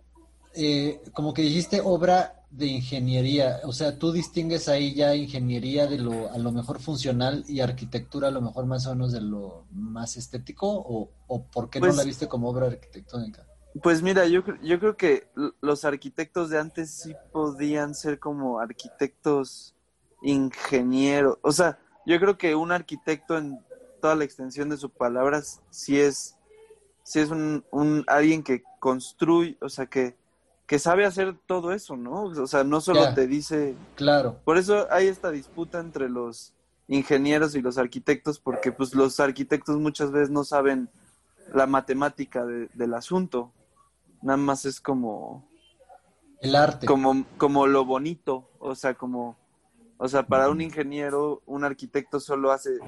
Speaker 2: eh, como que dijiste, obra de ingeniería, o sea, tú distingues ahí ya ingeniería de lo a lo mejor funcional y arquitectura a lo mejor más o menos de lo más estético o, o por qué no la pues viste como obra arquitectónica?
Speaker 3: Pues mira, yo, yo creo que los arquitectos de antes sí podían ser como arquitectos ingenieros, o sea, yo creo que un arquitecto en toda la extensión de sus palabras sí es, sí es un, un alguien que construye, o sea, que que sabe hacer todo eso, ¿no? O sea, no solo te dice...
Speaker 2: Claro.
Speaker 3: Por eso hay esta disputa entre los ingenieros y los arquitectos, porque pues los arquitectos muchas veces no saben la matemática del asunto. Nada más es como...
Speaker 2: El arte.
Speaker 3: Como, como lo bonito, o sea, como... O sea, para un ingeniero, un arquitecto solo hace...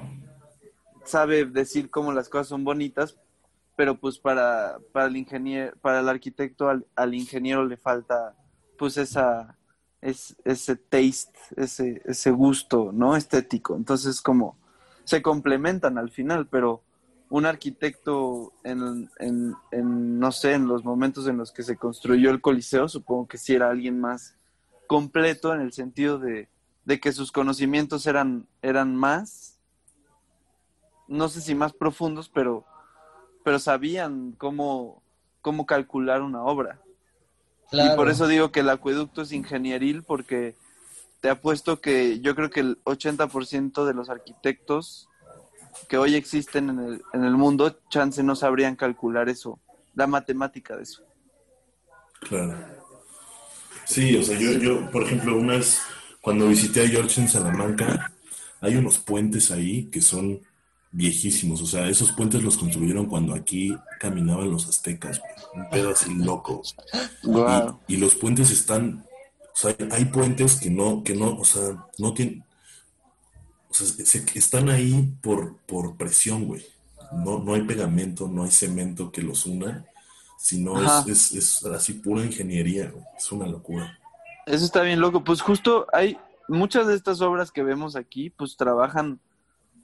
Speaker 3: sabe decir cómo las cosas son bonitas, pero pues para, para el ingeniero, para el arquitecto, al, ingeniero le falta pues esa, es, ese taste, ese, ese gusto, ¿no? Estético. Entonces como se complementan al final, pero un arquitecto en, en, en, no sé, en los momentos en los que se construyó el Coliseo, supongo que sí era alguien más completo en el sentido de, de que sus conocimientos eran, eran más, no sé si más profundos, pero pero sabían cómo, cómo calcular una obra. Y por eso digo que el acueducto es ingenieril, porque te apuesto que yo creo que el 80% de los arquitectos que hoy existen en el, en el mundo, chance no sabrían calcular eso, la matemática de eso.
Speaker 1: Claro. Sí, o sea, yo, yo por ejemplo, unas, cuando visité a George en Salamanca, hay unos puentes ahí que son viejísimos. O sea, esos puentes los construyeron cuando aquí caminaban los aztecas, Un pedo así loco. Y, los puentes están. O sea, hay puentes que no, que no, o sea, no tienen. O sea, están ahí por, por presión, güey. No, no hay pegamento, no hay cemento que los una, sino es, es, así pura ingeniería, Es una locura.
Speaker 3: Eso está bien loco. Pues justo hay muchas de estas obras que vemos aquí, pues trabajan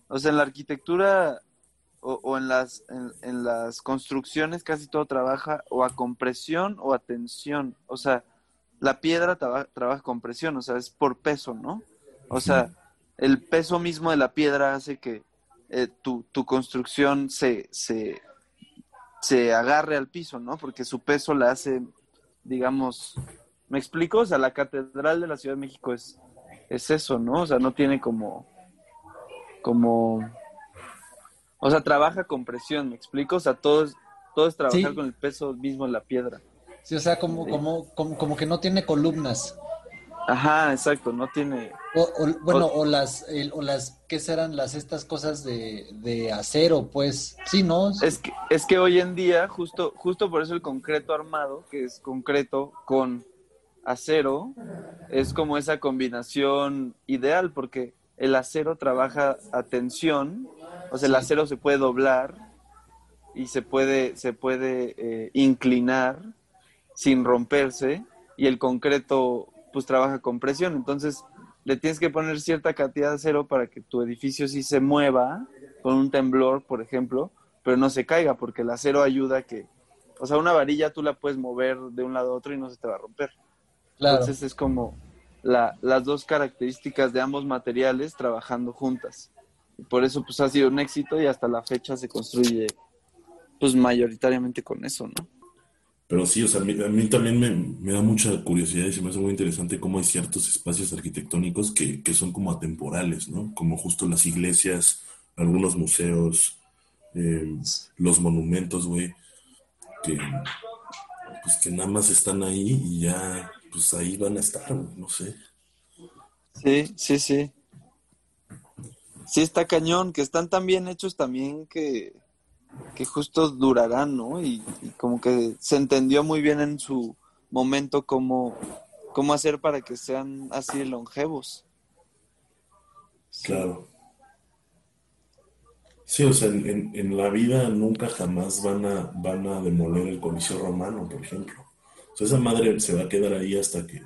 Speaker 3: o sea, en la arquitectura o, en, las, en, las construcciones casi todo trabaja o a compresión o a tensión. O sea, la piedra trabaja con presión, o sea, es por peso, ¿no? O sea, el peso mismo de la piedra hace que eh, tu, tu, construcción se, se, se agarre al piso, ¿no? Porque su peso la hace, digamos, ¿me explico? O sea, la catedral de la Ciudad de México es, es eso, ¿no? O sea, no tiene como como, o sea, trabaja con presión, ¿me explico? O sea, todo es, todo es trabajar con el peso mismo en la piedra.
Speaker 2: Sí, o sea, como, como, como, como que no tiene columnas.
Speaker 3: Ajá, exacto, no tiene...
Speaker 2: O, bueno, o, las, o las, ¿qué serán las estas cosas de, de, acero? Pues, sí, ¿no?
Speaker 3: Es que, es que hoy en día, justo, justo por eso el concreto armado, que es concreto con acero, es como esa combinación ideal, porque el acero trabaja a tensión, o sea, el acero se puede doblar y se puede, se puede eh, inclinar sin romperse y el concreto pues trabaja con presión, entonces le tienes que poner cierta cantidad de acero para que tu edificio sí se mueva con un temblor, por ejemplo, pero no se caiga porque el acero ayuda a que, o sea, una varilla tú la puedes mover de un lado a otro y no se te va a romper. Entonces es como la, las dos características de ambos materiales trabajando juntas. Y por eso pues ha sido un éxito y hasta la fecha se construye pues mayoritariamente con eso, ¿no?
Speaker 1: Pero sí, o sea, a mí, también me, da mucha curiosidad y se me hace muy interesante cómo hay ciertos espacios arquitectónicos que, son como atemporales, ¿no? Como justo las iglesias, algunos museos, eh, los monumentos, güey, que pues que nada más están ahí y ya, pues ahí van a estar, no sé.
Speaker 3: Sí, sí, sí. Sí, está cañón, que están tan bien hechos también que, que justo durarán, ¿no? Y, como que se entendió muy bien en su momento cómo, cómo hacer para que sean así longevos.
Speaker 1: Claro. Sí, o sea, en, en, la vida nunca jamás van a, van a demoler el Coliseo Romano, por ejemplo. O sea, esa madre se va a quedar ahí hasta que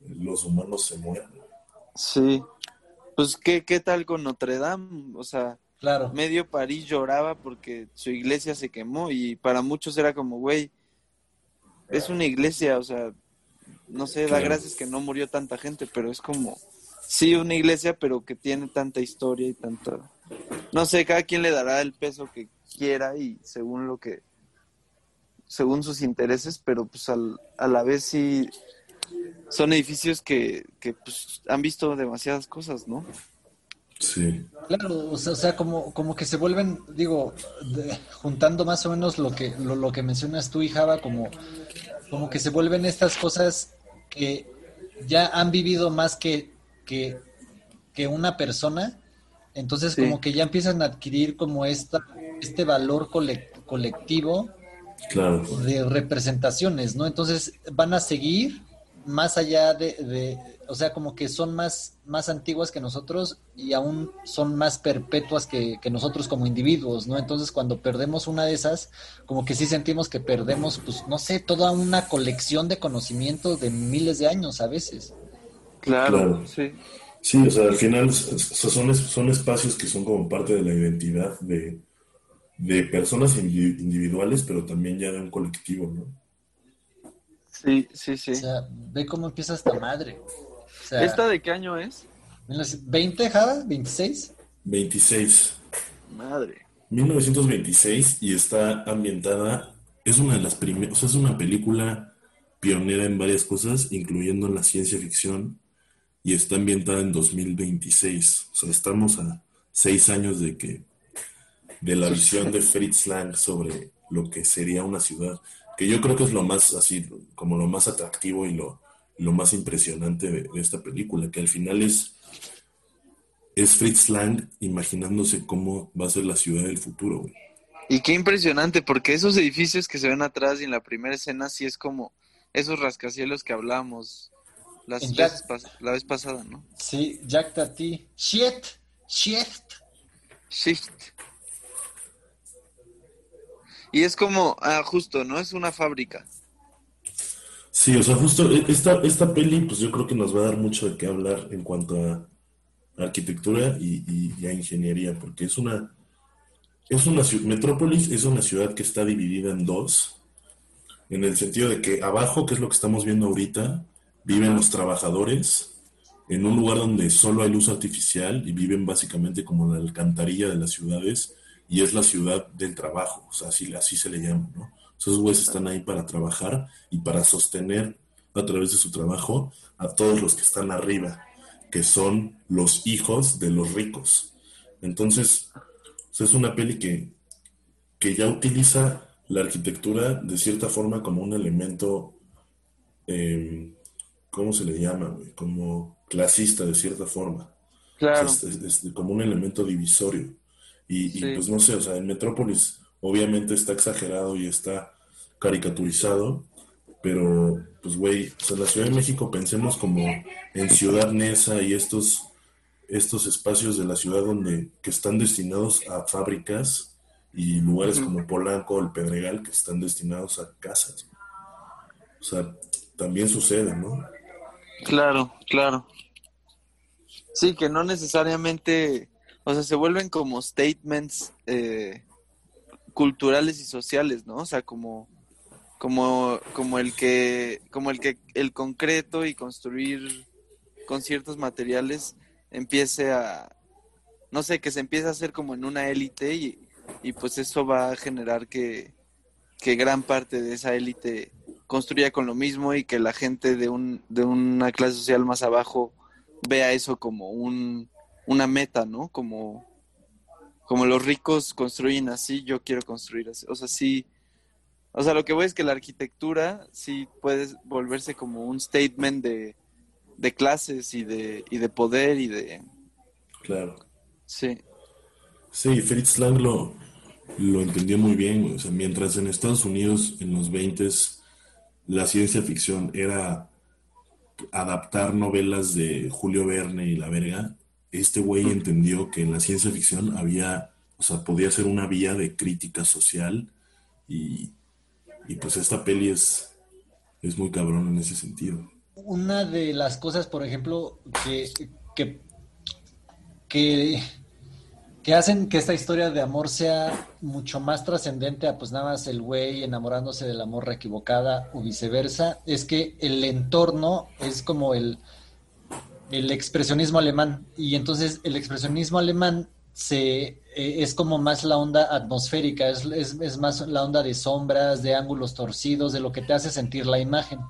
Speaker 1: los humanos se mueran.
Speaker 3: Sí. Pues, ¿qué, qué tal con Notre Dame? O sea, claro. medio París lloraba porque su iglesia se quemó y para muchos era como, güey, es una iglesia, o sea, no sé, da gracias que no murió tanta gente, pero es como, sí, una iglesia, pero que tiene tanta historia y tanta no sé, cada quien le dará el peso que quiera y según lo que, según sus intereses, pero pues a la vez sí son edificios que, que pues, han visto demasiadas cosas, ¿no?
Speaker 1: Sí.
Speaker 2: Claro, o sea, como, como que se vuelven, digo, juntando más o menos lo que, lo, que mencionas tú y Java, como, como que se vuelven estas cosas que ya han vivido más que, que, que una persona entonces como que ya empiezan a adquirir como esta, este valor colectivo de representaciones, ¿no? Entonces van a seguir más allá de, o sea, como que son más, más antiguas que nosotros y aún son más perpetuas que, que, nosotros como individuos, ¿no? Entonces cuando perdemos una de esas, como que sí sentimos que perdemos, pues, no sé, toda una colección de conocimientos de miles de años a veces.
Speaker 3: claro. sí.
Speaker 1: Sí, o sea, al final son, son espacios que son como parte de la identidad de, personas individuales, pero también ya de un colectivo, ¿no?
Speaker 3: Sí, sí, sí.
Speaker 2: O sea, ve cómo empieza esta madre.
Speaker 3: ¿Esta de qué año es?
Speaker 2: ¿20, Java? ¿26?
Speaker 1: 26.
Speaker 3: Madre.
Speaker 1: 1926 y está ambientada, es una de las primeras, o sea, es una película pionera en varias cosas, incluyendo en la ciencia ficción y está ambientada en 2026. O sea, estamos a seis años de que de la visión de Fritz Lang sobre lo que sería una ciudad, que yo creo que es lo más así, como lo más atractivo y lo, lo más impresionante de, esta película, que al final es, es Fritz Lang imaginándose cómo va a ser la ciudad del futuro.
Speaker 3: Y qué impresionante, porque esos edificios que se ven atrás y en la primera escena sí es como esos rascacielos que hablamos la vez pasada, ¿no?
Speaker 2: Sí, Jack Tati. Shit, shift.
Speaker 3: Shift. Y es como, ah, justo, ¿no? Es una fábrica.
Speaker 1: Sí, o sea, justo e, esta, esta peli, pues yo creo que nos va a dar mucho de qué hablar en cuanto a arquitectura y, y a ingeniería, porque es una, es una Metrópolis es una ciudad que está dividida en dos, en el sentido de que abajo, que es lo que estamos viendo ahorita, viven los trabajadores en un lugar donde solo hay luz artificial y viven básicamente como la alcantarilla de las ciudades y es la ciudad del trabajo, o sea, así, así se le llama, ¿no? Esos güeyes están ahí para trabajar y para sostener a través de su trabajo a todos los que están arriba, que son los hijos de los ricos. Entonces, es una peli que, que ya utiliza la arquitectura de cierta forma como un elemento eh, ¿cómo se le llama? Como clasista de cierta forma.
Speaker 3: Claro.
Speaker 1: como un elemento divisorio. Y, pues no sé, o sea, en Metrópolis obviamente está exagerado y está caricaturizado, pero pues güey, o sea, la Ciudad de México pensemos como en Ciudad Neza y estos, estos espacios de la ciudad donde que están destinados a fábricas y lugares como Polanco o el Pedregal que están destinados a casas. O sea, también sucede, ¿no?
Speaker 3: Claro, claro. Sí, que no necesariamente, o sea, se vuelven como statements eh, culturales y sociales, ¿no? O sea, como, como, como el que, como el que el concreto y construir con ciertos materiales empiece a, no sé, que se empiece a hacer como en una élite y, y pues eso va a generar que, que gran parte de esa élite construya con lo mismo y que la gente de, un, de una clase social más abajo vea eso como un, una meta, ¿no? Como, como los ricos construyen así, yo quiero construir así. O sea, sí, o sea, lo que voy es que la arquitectura sí puede volverse como un statement de, de clases y de, y de poder y de...
Speaker 1: Claro.
Speaker 3: Sí.
Speaker 1: Sí, Fritz Lang lo, lo entendió muy bien. O sea, mientras en Estados Unidos en los 20 la ciencia ficción era adaptar novelas de Julio Verne y la verga, este güey entendió que en la ciencia ficción había, o sea, podía ser una vía de crítica social y, pues esta peli es, es muy cabrón en ese sentido.
Speaker 2: Una de las cosas, por ejemplo, que, que, que, que hacen que esta historia de amor sea mucho más trascendente a pues nada más el güey enamorándose de la morra equivocada o viceversa, es que el entorno es como el el expresionismo alemán. Y entonces el expresionismo alemán se, eh, es como más la onda atmosférica, es, es, más la onda de sombras, de ángulos torcidos, de lo que te hace sentir la imagen.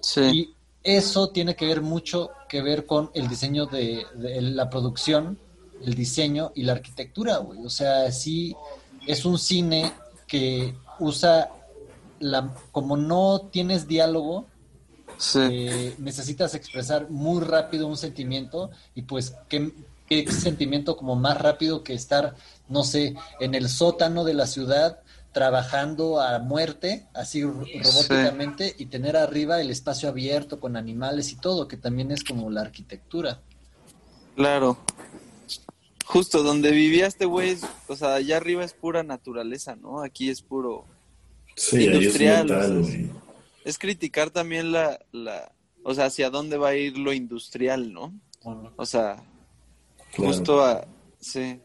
Speaker 3: Sí.
Speaker 2: Y eso tiene que ver mucho que ver con el diseño de, la producción, el diseño y la arquitectura, güey. O sea, sí es un cine que usa la, como no tienes diálogo, eh, necesitas expresar muy rápido un sentimiento y pues ¿qué, sentimiento como más rápido que estar, no sé, en el sótano de la ciudad trabajando a muerte, así robóticamente, y tener arriba el espacio abierto con animales y todo, que también es como la arquitectura.
Speaker 3: Claro. Justo donde vivía este güey, o sea, allá arriba es pura naturaleza, ¿no? Aquí es puro industrial es criticar también la, la, o sea, hacia dónde va a ir lo industrial, ¿no? O sea, justo a, sí.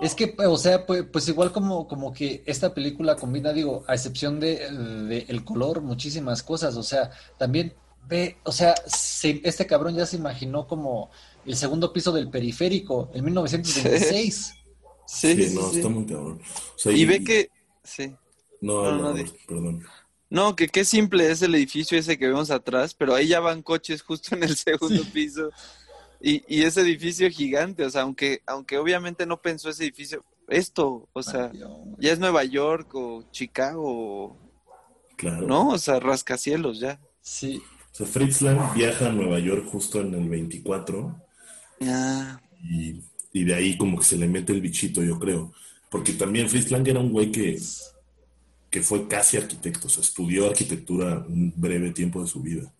Speaker 2: Es que, o sea, pues, pues, igual como, como que esta película combina, digo, a excepción de, el color, muchísimas cosas, o sea, también ve, o sea, este cabrón ya se imaginó como el segundo piso del periférico en 1926.
Speaker 1: Sí, sí, no, está muy cabrón.
Speaker 3: y, ve que, sí.
Speaker 1: No, no, no, perdón.
Speaker 3: No, que qué simple es el edificio ese que vemos atrás, pero ahí ya van coches justo en el segundo piso. Y, y ese edificio gigante, o sea, aunque, aunque obviamente no pensó ese edificio, esto, o sea, ya es Nueva York o Chicago,
Speaker 1: claro.
Speaker 3: ¿no? O sea, rascacielos ya.
Speaker 2: Sí.
Speaker 1: O sea, Fritz Lang viaja a Nueva York justo en el 24.
Speaker 3: Ah.
Speaker 1: Y, y de ahí como que se le mete el bichito, yo creo. Porque también Fritz Lang era un güey que que fue casi arquitecto, o sea, estudió arquitectura un breve tiempo de su vida.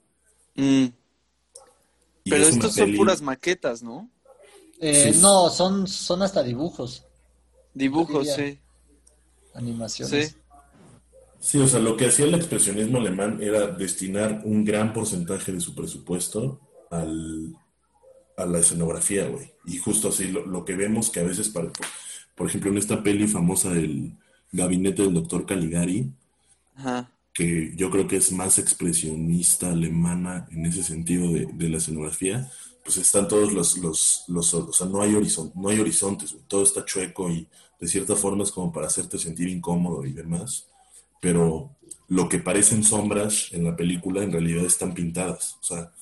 Speaker 3: Mm. Pero estos son puras maquetas, ¿no?
Speaker 2: Eh, no, son, son hasta dibujos.
Speaker 3: Dibujos, sí.
Speaker 2: Animaciones.
Speaker 3: Sí.
Speaker 1: Sí, o sea, lo que hacía el expresionismo alemán era destinar un gran porcentaje de su presupuesto al, a la escenografía, güey. Y justo así, lo, que vemos que a veces, por, por ejemplo, en esta peli famosa del Gabinete del Doctor Caligari, que yo creo que es más expresionista alemana en ese sentido de, la escenografía, pues están todos los, los, los o sea, no hay, horizon, no hay horizontes, todo está chueco y de cierta forma es como para hacerte sentir incómodo y demás, pero lo que parecen sombras en la película en realidad están pintadas, o sea,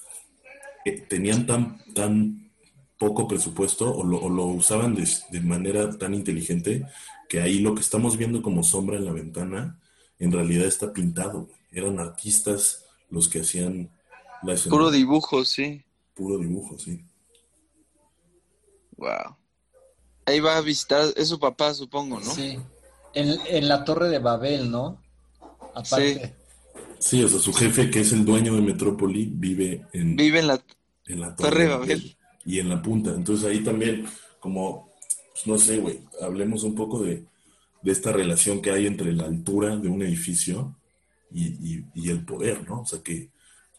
Speaker 1: eh, tenían tan, tan poco presupuesto o lo, lo usaban de, de, manera tan inteligente que ahí lo que estamos viendo como sombra en la ventana, en realidad está pintado. Eran artistas los que hacían la escena.
Speaker 3: Puro dibujo, sí.
Speaker 1: Puro dibujo, sí.
Speaker 3: Wow. Ahí va a visitar, es su papá, supongo, ¿no?
Speaker 2: Sí. En, la torre de Babel, ¿no?
Speaker 1: Aparte. Sí. o sea, su jefe, que es el dueño de Metrópoli, vive en,
Speaker 3: vive en, la,
Speaker 1: en la torre, de Babel. Y en la punta. Entonces ahí también, como pues, no sé, güey, hablemos un poco de, esta relación que hay entre la altura de un edificio y, el poder, ¿no? O sea que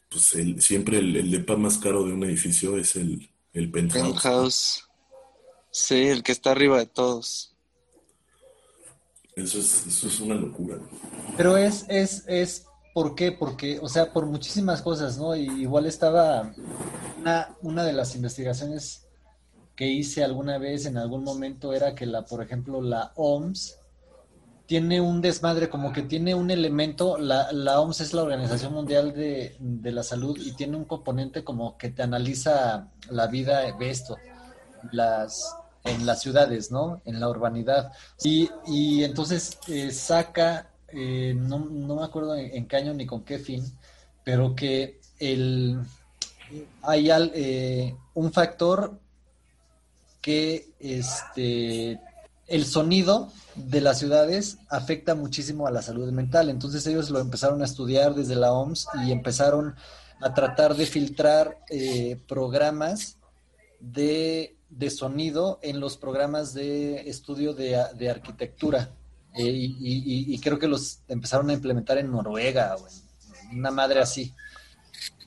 Speaker 1: pues siempre el, el depa más caro de un edificio es el, el penthouse.
Speaker 3: Penthouse. Sí, el que está arriba de todos.
Speaker 1: Eso es, eso es una locura.
Speaker 2: Pero es, es, es, ¿por qué? Porque, o sea, por muchísimas cosas, ¿no? Y igual estaba una, una de las investigaciones que hice alguna vez en algún momento era que la, por ejemplo, la OMS tiene un desmadre, como que tiene un elemento, la, la OMS es la Organización Mundial de, la Salud y tiene un componente como que te analiza la vida, ve esto, las, en las ciudades, ¿no? En la urbanidad. Y, y entonces eh, saca, eh, no, no, me acuerdo en, qué año ni con qué fin, pero que el, hay eh, un factor que este, el sonido de las ciudades afecta muchísimo a la salud mental. Entonces ellos lo empezaron a estudiar desde la OMS y empezaron a tratar de filtrar programas de de sonido en los programas de estudio de, arquitectura. Eh, y, creo que los empezaron a implementar en Noruega o en una madre así.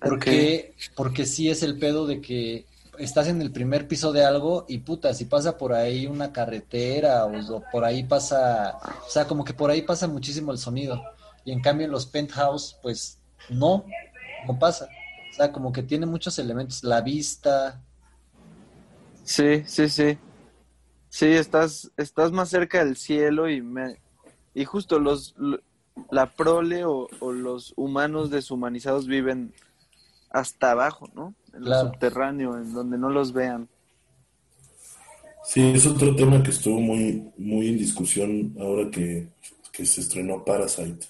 Speaker 2: Porque, porque sí es el pedo de que estás en el primer piso de algo y puta, si pasa por ahí una carretera o, por ahí pasa, o sea, como que por ahí pasa muchísimo el sonido. Y en cambio en los penthouse, pues no, no pasa. O sea, como que tiene muchos elementos, la vista,
Speaker 3: Sí, sí, sí. Sí, estás, estás más cerca del cielo y me, y justo los la prole o, los humanos deshumanizados viven hasta abajo, ¿no? En el subterráneo, en donde no los vean.
Speaker 1: Sí, es otro tema que estuvo muy, muy en discusión ahora que, se estrenó Parasite,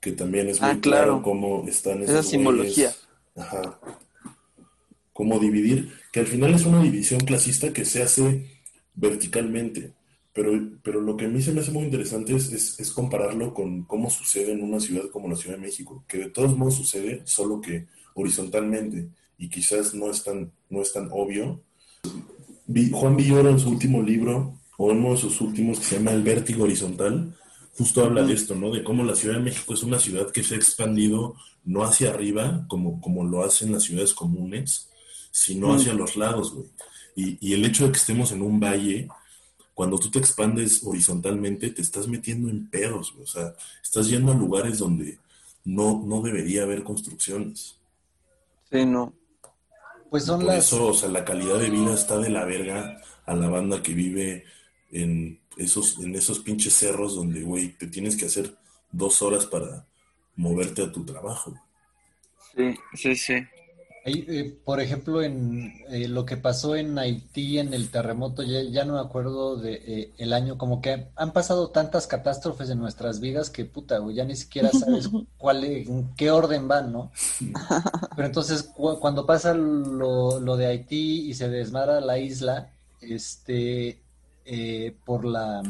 Speaker 1: que también es muy ah, claro. cómo están
Speaker 3: esa simbología.
Speaker 1: Ajá. Cómo dividir que al final es una división clasista que se hace verticalmente. Pero, pero lo que a mí se me hace muy interesante es, es, compararlo con cómo sucede en una ciudad como la Ciudad de México, que de todos modos sucede, solo que horizontalmente, y quizás no es tan, no es tan obvio. Juan Villoro en su último libro, o en uno de sus últimos, que se llama El vértigo horizontal, justo habla de esto, ¿no? De cómo la Ciudad de México es una ciudad que se ha expandido no hacia arriba, como, como lo hacen las ciudades comunes, sino hacia los lados, güey. Y, el hecho de que estemos en un valle, cuando tú te expandes horizontalmente, te estás metiendo en pedos, güey. O sea, estás yendo a lugares donde no, no debería haber construcciones.
Speaker 3: Sí, no.
Speaker 2: Pues son
Speaker 1: Por
Speaker 2: las...
Speaker 1: eso, o sea, la calidad de vida está de la verga a la banda que vive en esos, en esos pinches cerros donde, güey, te tienes que hacer dos horas para moverte a tu trabajo.
Speaker 3: Sí, sí, sí.
Speaker 2: Eh, por ejemplo, en eh, lo que pasó en Haití en el terremoto, ya, no me acuerdo de eh, el año, como que han pasado tantas catástrofes en nuestras vidas que puta, güey, ya ni siquiera sabes cuál, en qué orden van, ¿no? Pero entonces cuando pasa lo, lo, de Haití y se desmadra la isla, este, por la,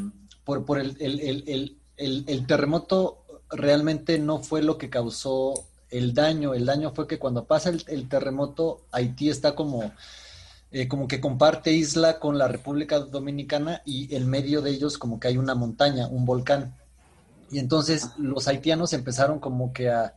Speaker 2: por, por el, el, el, el, el terremoto realmente no fue lo que causó el daño. El daño fue que cuando pasa el, terremoto, Haití está como, eh, como que comparte isla con la República Dominicana y en medio de ellos como que hay una montaña, un volcán. Y entonces los haitianos empezaron como que a,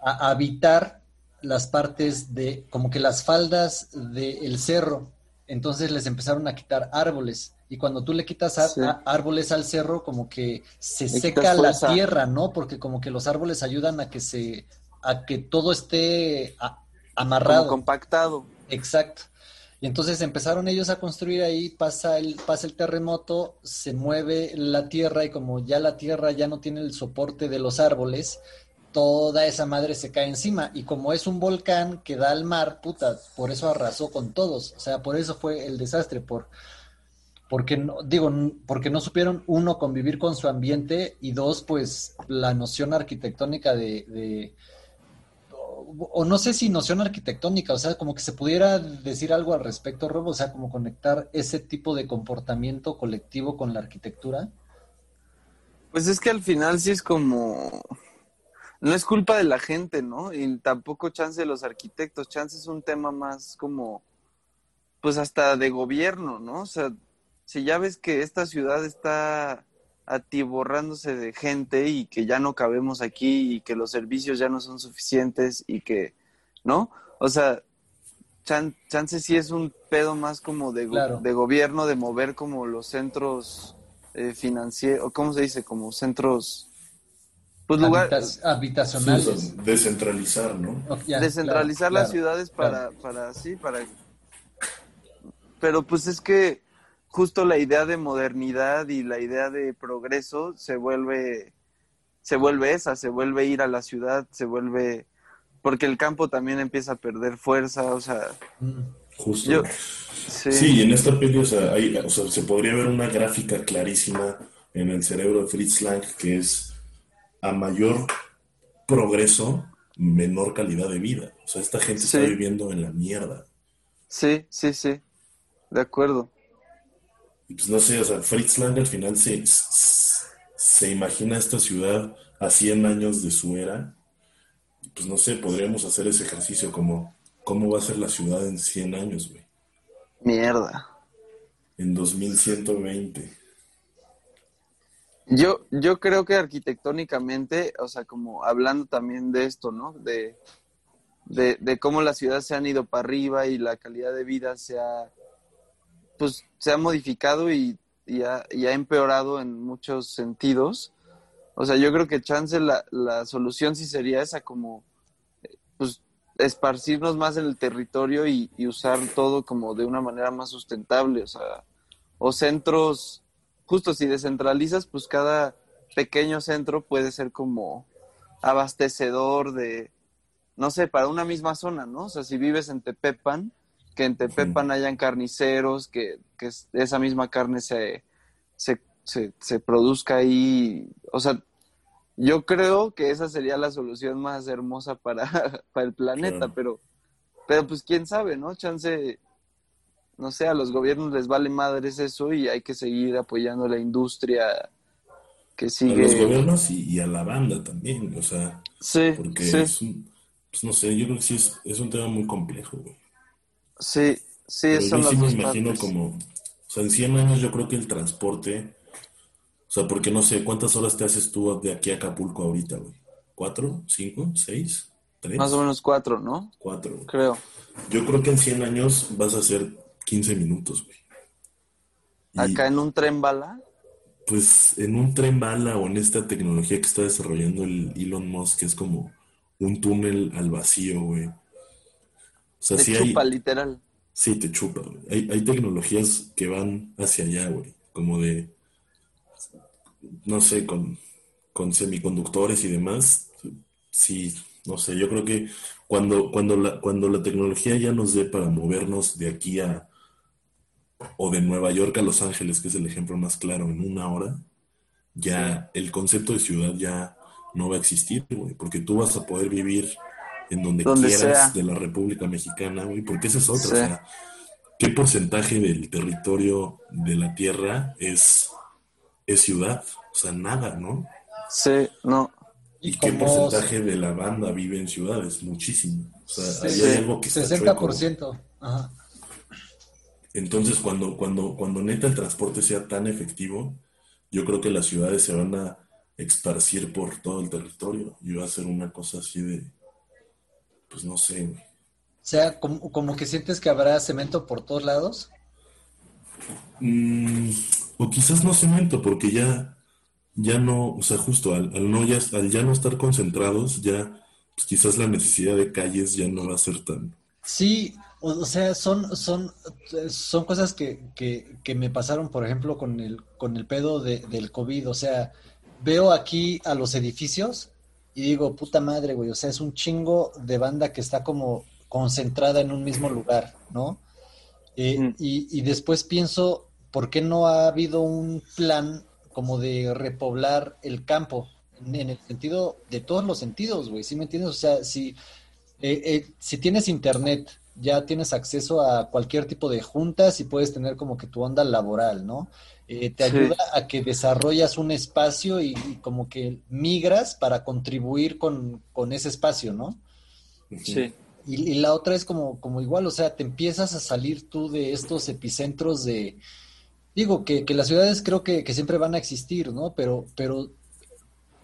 Speaker 2: habitar las partes de, como que las faldas del cerro. Entonces les empezaron a quitar árboles. Y cuando tú le quitas árboles al cerro, como que se seca la tierra, ¿no? Porque como que los árboles ayudan a que se a que todo esté amarrado.
Speaker 3: compactado.
Speaker 2: Exacto. Y entonces empezaron ellos a construir ahí, pasa el, pasa el terremoto, se mueve la tierra y como ya la tierra ya no tiene el soporte de los árboles, toda esa madre se cae encima. Y como es un volcán que da al mar, puta, por eso arrasó con todos. O sea, por eso fue el desastre, por, porque no, digo, porque no supieron, uno, convivir con su ambiente y dos, pues la noción arquitectónica de o no sé si noción arquitectónica, o sea, como que se pudiera decir algo al respecto, Robo, o sea, como conectar ese tipo de comportamiento colectivo con la arquitectura.
Speaker 3: Pues es que al final sí es como, no es culpa de la gente, ¿no? Y tampoco chance de los arquitectos, chance es un tema más como, pues hasta de gobierno, ¿no? O sea, si ya ves que esta ciudad está atiborrándose de gente y que ya no cabemos aquí y que los servicios ya no son suficientes y que, ¿no? O sea, chance sí es un pedo más como de, de gobierno, de mover como los centros eh, financieros, ¿cómo se dice? Como centros...
Speaker 2: Pues lugares habitacionales.
Speaker 1: descentralizar, ¿no?
Speaker 3: descentralizar las ciudades para, para, sí, para... Pero pues es que justo la idea de modernidad y la idea de progreso se vuelve se vuelve esa, se vuelve ir a la ciudad, se vuelve porque el campo también empieza a perder fuerza, o sea,
Speaker 1: Justo. sí. en esta peli, o sea, se podría ver una gráfica clarísima en el cerebro de Fritz Lang que es a mayor progreso, menor calidad de vida. O sea, esta gente está viviendo en la mierda.
Speaker 3: Sí, sí, sí. De acuerdo.
Speaker 1: Y pues no sé, o sea, Fritz Lang al final se, se imagina esta ciudad a 100 años de su era. Pues no sé, podríamos hacer ese ejercicio como cómo va a ser la ciudad en 100 años, güey.
Speaker 3: Mierda.
Speaker 1: En 2120.
Speaker 3: Yo, yo creo que arquitectónicamente, o sea, como hablando también de esto, ¿no? De, de, cómo las ciudades se han ido para arriba y la calidad de vida se ha, pues, se ha modificado y, ha, empeorado en muchos sentidos. O sea, yo creo que chance la, la solución sí sería esa, como, pues, esparcirnos más en el territorio y, y usar todo como de una manera más sustentable, o sea, o centros justo si descentralizas, pues cada pequeño centro puede ser como abastecedor de, no sé, para una misma zona, ¿no? O sea, si vives en Tepepan, que en Tepepan hayan carniceros, que, que esa misma carne se, se, se, produzca ahí. O sea, yo creo que esa sería la solución más hermosa para, para el planeta, pero, pero pues quién sabe, ¿no? Chance no sé, a los gobiernos les vale madres eso y hay que seguir apoyando la industria que sigue.
Speaker 1: A los gobiernos y, a la banda también, o sea.
Speaker 3: Sí,
Speaker 1: porque es un, pues no sé, yo creo que sí es, es un tema muy complejo, güey.
Speaker 3: Sí, sí, eso
Speaker 1: yo sí me imagino como, o sea, en 100 años yo creo que el transporte, o sea, porque no sé, ¿cuántas horas te haces tú de aquí a Acapulco ahorita, güey? ¿Cuatro? ¿Cinco? ¿Seis? ¿Tres?
Speaker 3: Más o menos cuatro, ¿no?
Speaker 1: Cuatro.
Speaker 3: Creo.
Speaker 1: Yo creo que en 100 años vas a hacer 15 minutos, güey.
Speaker 3: ¿Acá en un tren bala?
Speaker 1: Pues en un tren bala o en esta tecnología que está desarrollando el Elon Musk, que es como un túnel al vacío, güey. O
Speaker 3: sea, te chupa, literal.
Speaker 1: Sí, te chupa, güey. Hay, hay tecnologías que van hacia allá, güey. Como de, no sé, con, con semiconductores y demás. Sí, no sé, yo creo que cuando, cuando, la, cuando la tecnología ya nos dé para movernos de aquí a, o de Nueva York a Los Ángeles, que es el ejemplo más claro, en una hora, ya el concepto de ciudad ya no va a existir, güey, porque tú vas a poder vivir en donde, quieras de la República Mexicana, güey, porque esa es otra, o sea, ¿qué porcentaje del territorio de la Tierra es, es ciudad? O sea, nada, ¿no?
Speaker 3: Sí, no.
Speaker 1: ¿Y, qué porcentaje de la banda vive en ciudades? Muchísimo. O sea, hay algo que
Speaker 2: 60%. Ajá.
Speaker 1: Entonces, cuando, cuando, cuando neta el transporte sea tan efectivo, yo creo que las ciudades se van a esparcir por todo el territorio y va a ser una cosa así de, pues no sé. O
Speaker 2: sea, como, como que sientes que habrá cemento por todos lados.
Speaker 1: Mm, o quizás no cemento, porque ya, ya no, o sea, justo al, no ya, al ya no estar concentrados, ya pues quizás la necesidad de calles ya no va a ser tan.
Speaker 2: Sí, o, sea, son, son, son cosas que, que, que, me pasaron, por ejemplo, con el, con el pedo de, del COVID. O sea, veo aquí a los edificios y digo, puta madre, güey. O sea, es un chingo de banda que está como concentrada en un mismo lugar, ¿no? Eh, y, y después pienso, ¿por qué no ha habido un plan como de repoblar el campo? En el sentido, de todos los sentidos, güey, ¿sí me entiendes? O sea, si, eh, eh, si tienes internet, ya tienes acceso a cualquier tipo de juntas y puedes tener como que tu onda laboral, ¿no? Eh, te ayuda a que desarrollas un espacio y, como que migras para contribuir con, ese espacio, ¿no?
Speaker 3: Sí.
Speaker 2: Y, la otra es como, como igual, o sea, te empiezas a salir tú de estos epicentros de, digo, que, que las ciudades creo que, que, siempre van a existir, ¿no? Pero, pero,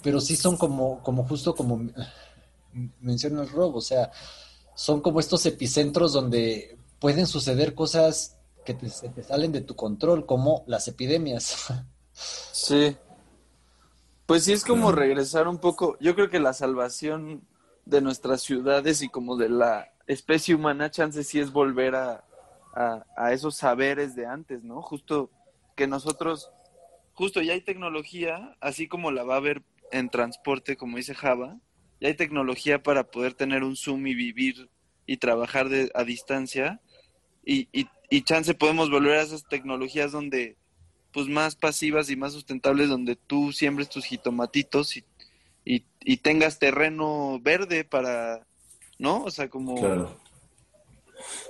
Speaker 2: pero sí son como, como justo como menciona el Rob, o sea, son como estos epicentros donde pueden suceder cosas que te, salen de tu control, como las epidemias.
Speaker 3: Sí. Pues sí es como regresar un poco, yo creo que la salvación de nuestras ciudades y como de la especie humana, chance sí es volver a, a, esos saberes de antes, ¿no? Justo que nosotros, justo ya hay tecnología, así como la va a haber en transporte, como dice Java, ya hay tecnología para poder tener un Zoom y vivir y trabajar de, a distancia, y, y, y chance podemos volver a esas tecnologías donde pues más pasivas y más sustentables donde tú siembres tus jitomatitos y, y, tengas terreno verde para, ¿no? O sea, como...
Speaker 1: Claro.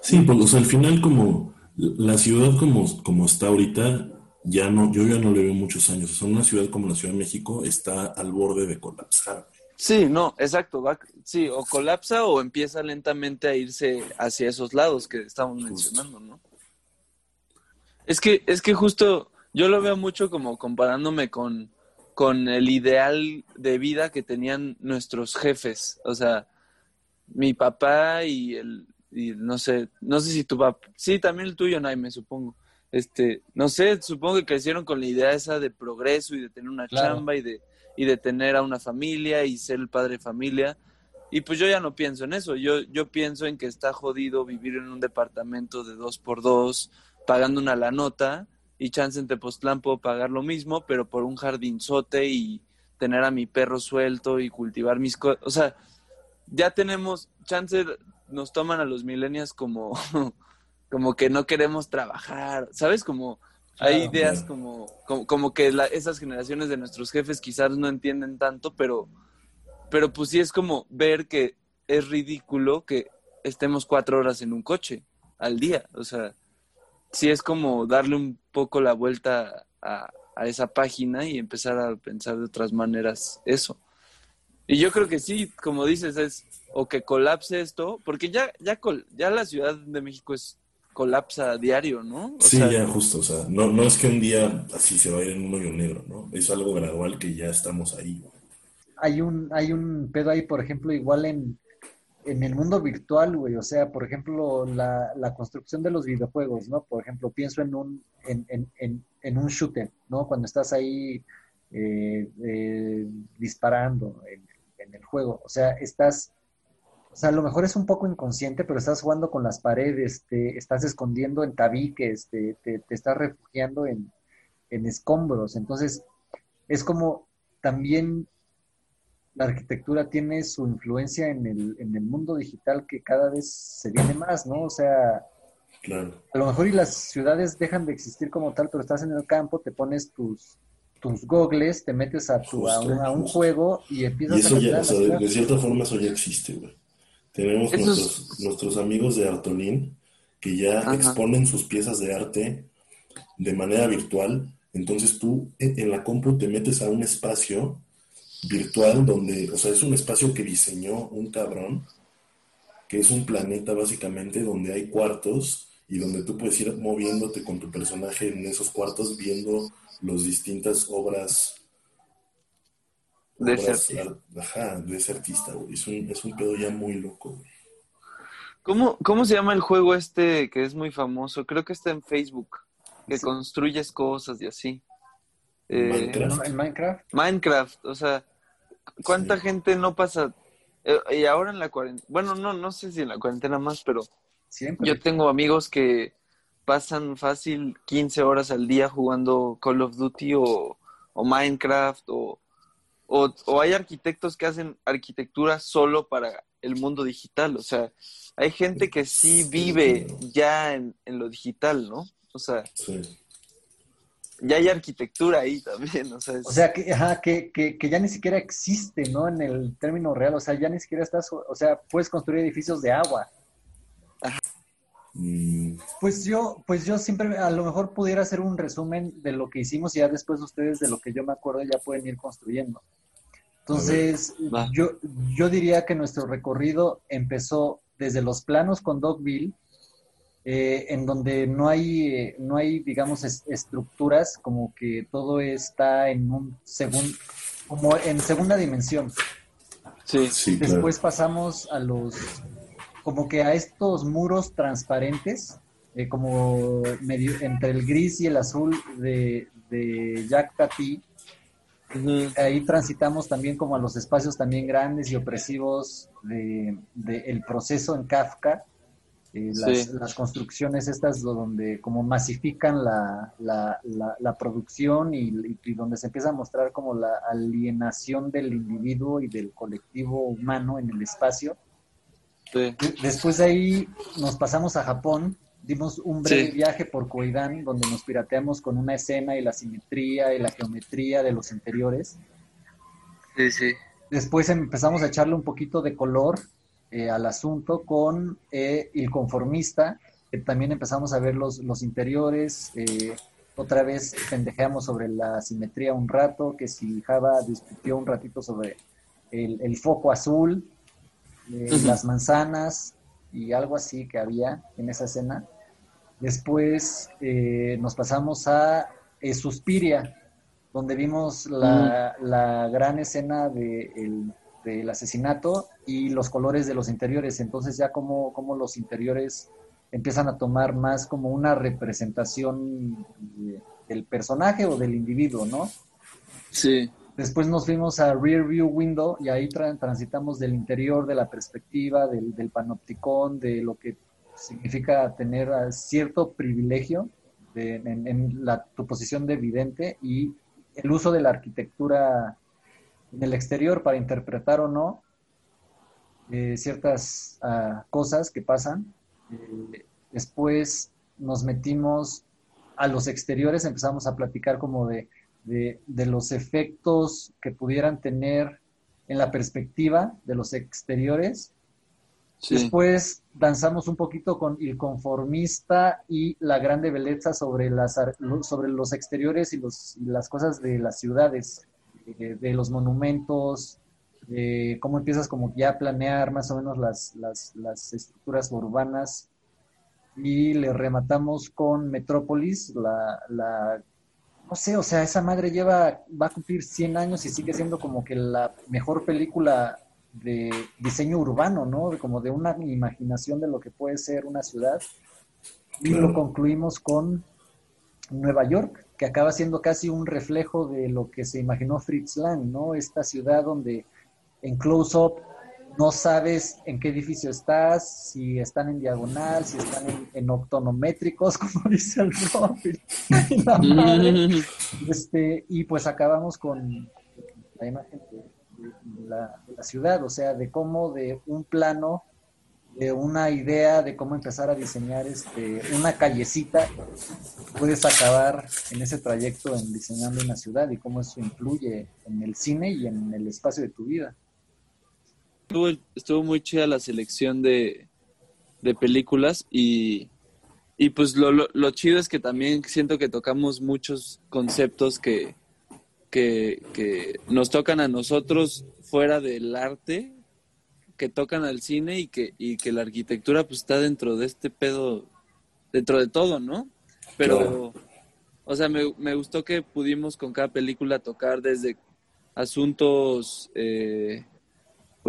Speaker 1: Sí, pues al final como la ciudad como, como está ahorita, ya no, yo ya no le veo muchos años. O sea, una ciudad como la Ciudad de México está al borde de colapsar.
Speaker 3: Sí, no, exacto. Va, sí, o colapsa o empieza lentamente a irse hacia esos lados que estamos mencionando, ¿no? Es que, es que justo yo lo veo mucho como comparándome con, con el ideal de vida que tenían nuestros jefes. O sea, mi papá y el, y no sé, no sé si tu papá, sí, también el tuyo, Naime, supongo. Este, no sé, supongo que crecieron con la idea esa de progreso y de tener una
Speaker 2: Claro.
Speaker 3: chamba y de, y de tener a una familia y ser el padre de familia. Y pues yo ya no pienso en eso, yo, yo pienso en que está jodido vivir en un departamento de dos por dos, pagando una la nota, y chance en Tepoztlán puedo pagar lo mismo, pero por un jardinzote y tener a mi perro suelto y cultivar mis cosas. O sea, ya tenemos, chance nos toman a los millennials como, como que no queremos trabajar, ¿sabes? Como hay ideas como, como, como que la- esas generaciones de nuestros jefes quizás no entienden tanto, pero, pero pues sí es como ver que es ridículo que estemos cuatro horas en un coche al día. O sea, sí es como darle un poco la vuelta a, a esa página y empezar a pensar de otras maneras eso. Y yo creo que sí, como dices, es o que colapse esto, porque ya, ya, col- ya la Ciudad de México es colapsa a diario, ¿no? O
Speaker 1: Sí,
Speaker 3: sea,
Speaker 1: ya justo, o sea, no, no es que un día así se va a ir en un hoyo negro, ¿no? Es algo gradual que ya estamos ahí. güey.
Speaker 2: hay un, hay un pedo ahí, por ejemplo, igual en, en el mundo virtual, güey. O sea, por ejemplo, la, la construcción de los videojuegos, ¿no? Por ejemplo, pienso en un, en, en, en, en un shooter, ¿no? Cuando estás ahí eh, eh, disparando en, en el juego. O sea, estás, o sea, a lo mejor es un poco inconsciente, pero estás jugando con las paredes, te estás escondiendo en tabiques, te, te, te estás refugiando en, en escombros. Entonces, es como también la arquitectura tiene su influencia en el, en el mundo digital que cada vez se viene más, ¿no? O sea,
Speaker 1: Claro.
Speaker 2: a lo mejor y las ciudades dejan de existir como tal, pero estás en el campo, te pones tus, tus gogles, te metes a, tu, a, un, a un
Speaker 1: Justo,
Speaker 2: juego y empiezas a
Speaker 1: eso ya, o sea, de, de cierta forma eso ya existe, güey. Tenemos nuestros, nuestros amigos de Artolín que ya
Speaker 3: Ajá.
Speaker 1: exponen sus piezas de arte de manera virtual. Entonces tú en, en la compu te metes a un espacio virtual donde, o sea, es un espacio que diseñó un cabrón, que es un planeta básicamente donde hay cuartos y donde tú puedes ir moviéndote con tu personaje en esos cuartos viendo las distintas obras
Speaker 3: De ese artista.
Speaker 1: ar- Ajá, de ese artista, güey. Es un, es un pedo ya muy loco, güey.
Speaker 3: ¿Cómo, ¿Cómo se llama el juego este que es muy famoso? Creo que está en Facebook, que
Speaker 2: Sí.
Speaker 3: construyes cosas y así. Eh,
Speaker 1: Minecraft.
Speaker 2: En Minecraft,
Speaker 3: Minecraft, o sea, ¿cuánta
Speaker 1: Sí.
Speaker 3: gente no pasa? eh, y ahora en la cuarentena, bueno, no, no sé si en la cuarentena más, pero
Speaker 2: siempre.
Speaker 3: yo tengo amigos que pasan fácil 15 horas al día jugando Call of Duty o, o Minecraft o, o, o hay arquitectos que hacen arquitectura solo para el mundo digital, o sea, hay gente que sí vive ya en, en lo digital, ¿no? O sea,
Speaker 1: Sí.
Speaker 3: ya hay arquitectura ahí también, o sea, es-
Speaker 2: O sea, que, ajá, que, que, que ya ni siquiera existe, ¿no? En el término real, o sea, ya ni siquiera estás, o sea, puedes construir edificios de agua.
Speaker 1: Mm,
Speaker 2: Pues yo, pues yo siempre, a lo mejor pudiera hacer un resumen de lo que hicimos y ya después ustedes de lo que yo me acuerdo ya pueden ir construyendo. Entonces, yo, yo diría que nuestro recorrido empezó desde los planos con Dogville, eh, en donde no hay, eh, no hay, digamos, es- estructuras, como que todo está en un segundo, como en segunda dimensión.
Speaker 3: sí,
Speaker 1: sí, claro.
Speaker 2: Después pasamos a los, como que a estos muros transparentes, eh, como medio entre el gris y el azul de, de Jack Tati. Ahí transitamos también como a los espacios también grandes y opresivos de, de el proceso en Kafka. eh, las,
Speaker 3: Sí.
Speaker 2: las construcciones estas do- donde como masifican la, la, la, la producción y, y donde se empieza a mostrar como la alienación del individuo y del colectivo humano en el espacio.
Speaker 3: Sí.
Speaker 2: Después de ahí nos pasamos a Japón, dimos un breve viaje por Coidán, donde nos pirateamos con una escena y la simetría y la geometría de los interiores.
Speaker 3: Sí, sí.
Speaker 2: Después empezamos a echarle un poquito de color eh, al asunto con eh, El Conformista, que también empezamos a ver los, los interiores. Eh, otra vez pendejeamos sobre la simetría un rato, que si Java discutió un ratito sobre el, foco azul, las manzanas, y algo así que había en esa escena. Después eh, nos pasamos a eh, Suspiria, donde vimos la, mm. gran escena de del asesinato y los colores de los interiores. Entonces ya como, como los interiores empiezan a tomar más como una representación del personaje o del individuo, ¿no?
Speaker 3: Sí.
Speaker 2: Después nos fuimos a Rear View Window y ahí transitamos del interior, de la perspectiva, del, panopticón, de lo que significa tener cierto privilegio en, la, tu posición de vidente y el uso de la arquitectura en el exterior para interpretar o no eh, ciertas ah, cosas que pasan. Eh, después nos metimos a los exteriores, empezamos a platicar como de de, los efectos que pudieran tener en la perspectiva de los exteriores. Después danzamos un poquito con el conformista y la grande belleza sobre, las, sobre los exteriores y, los, las cosas de las ciudades, de, los monumentos, de cómo empiezas como ya a planear más o menos las, las, las estructuras urbanas. Y le rematamos con Metrópolis, la, la no sé, o sea, esa madre lleva, va a cumplir 100 años y sigue siendo como que la mejor película de diseño urbano, ¿no? Como de una imaginación de lo que puede ser una ciudad. Y lo concluimos con Nueva York, que acaba siendo casi un reflejo de lo que se imaginó Fritz Lang, ¿no? Esta ciudad donde en close-up no sabes en qué edificio estás, si están en diagonal, si están en, octonométricos, como dice el Robin. este, y pues acabamos con la imagen de, la, ciudad, o sea, de cómo de un plano, de una idea de cómo empezar a diseñar este, una callecita, puedes acabar en ese trayecto en diseñando una ciudad y cómo eso influye en el cine y en el espacio de tu vida
Speaker 3: estuvo, muy chida la selección de, películas y, pues lo, chido es que también siento que tocamos muchos conceptos que, que, nos tocan a nosotros fuera del arte, que tocan al cine y que, y que la arquitectura pues está dentro de este pedo, dentro de todo, ¿no? Pero, o sea, me, me, gustó que pudimos con cada película tocar desde asuntos eh,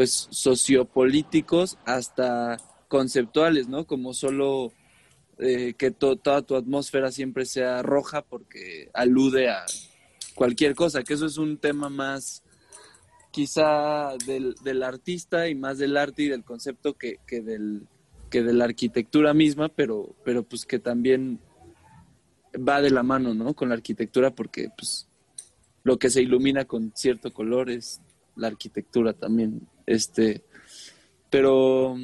Speaker 3: pues sociopolíticos hasta conceptuales, ¿no? Como solo eh, que toda tu atmósfera siempre sea roja porque alude a cualquier cosa, que eso es un tema más quizá del, del artista y más del arte y del concepto que, que, del, que de la arquitectura misma, pero, pero pues que también va de la mano, ¿no? Con la arquitectura porque pues lo que se ilumina con cierto color es la arquitectura también. Este, pero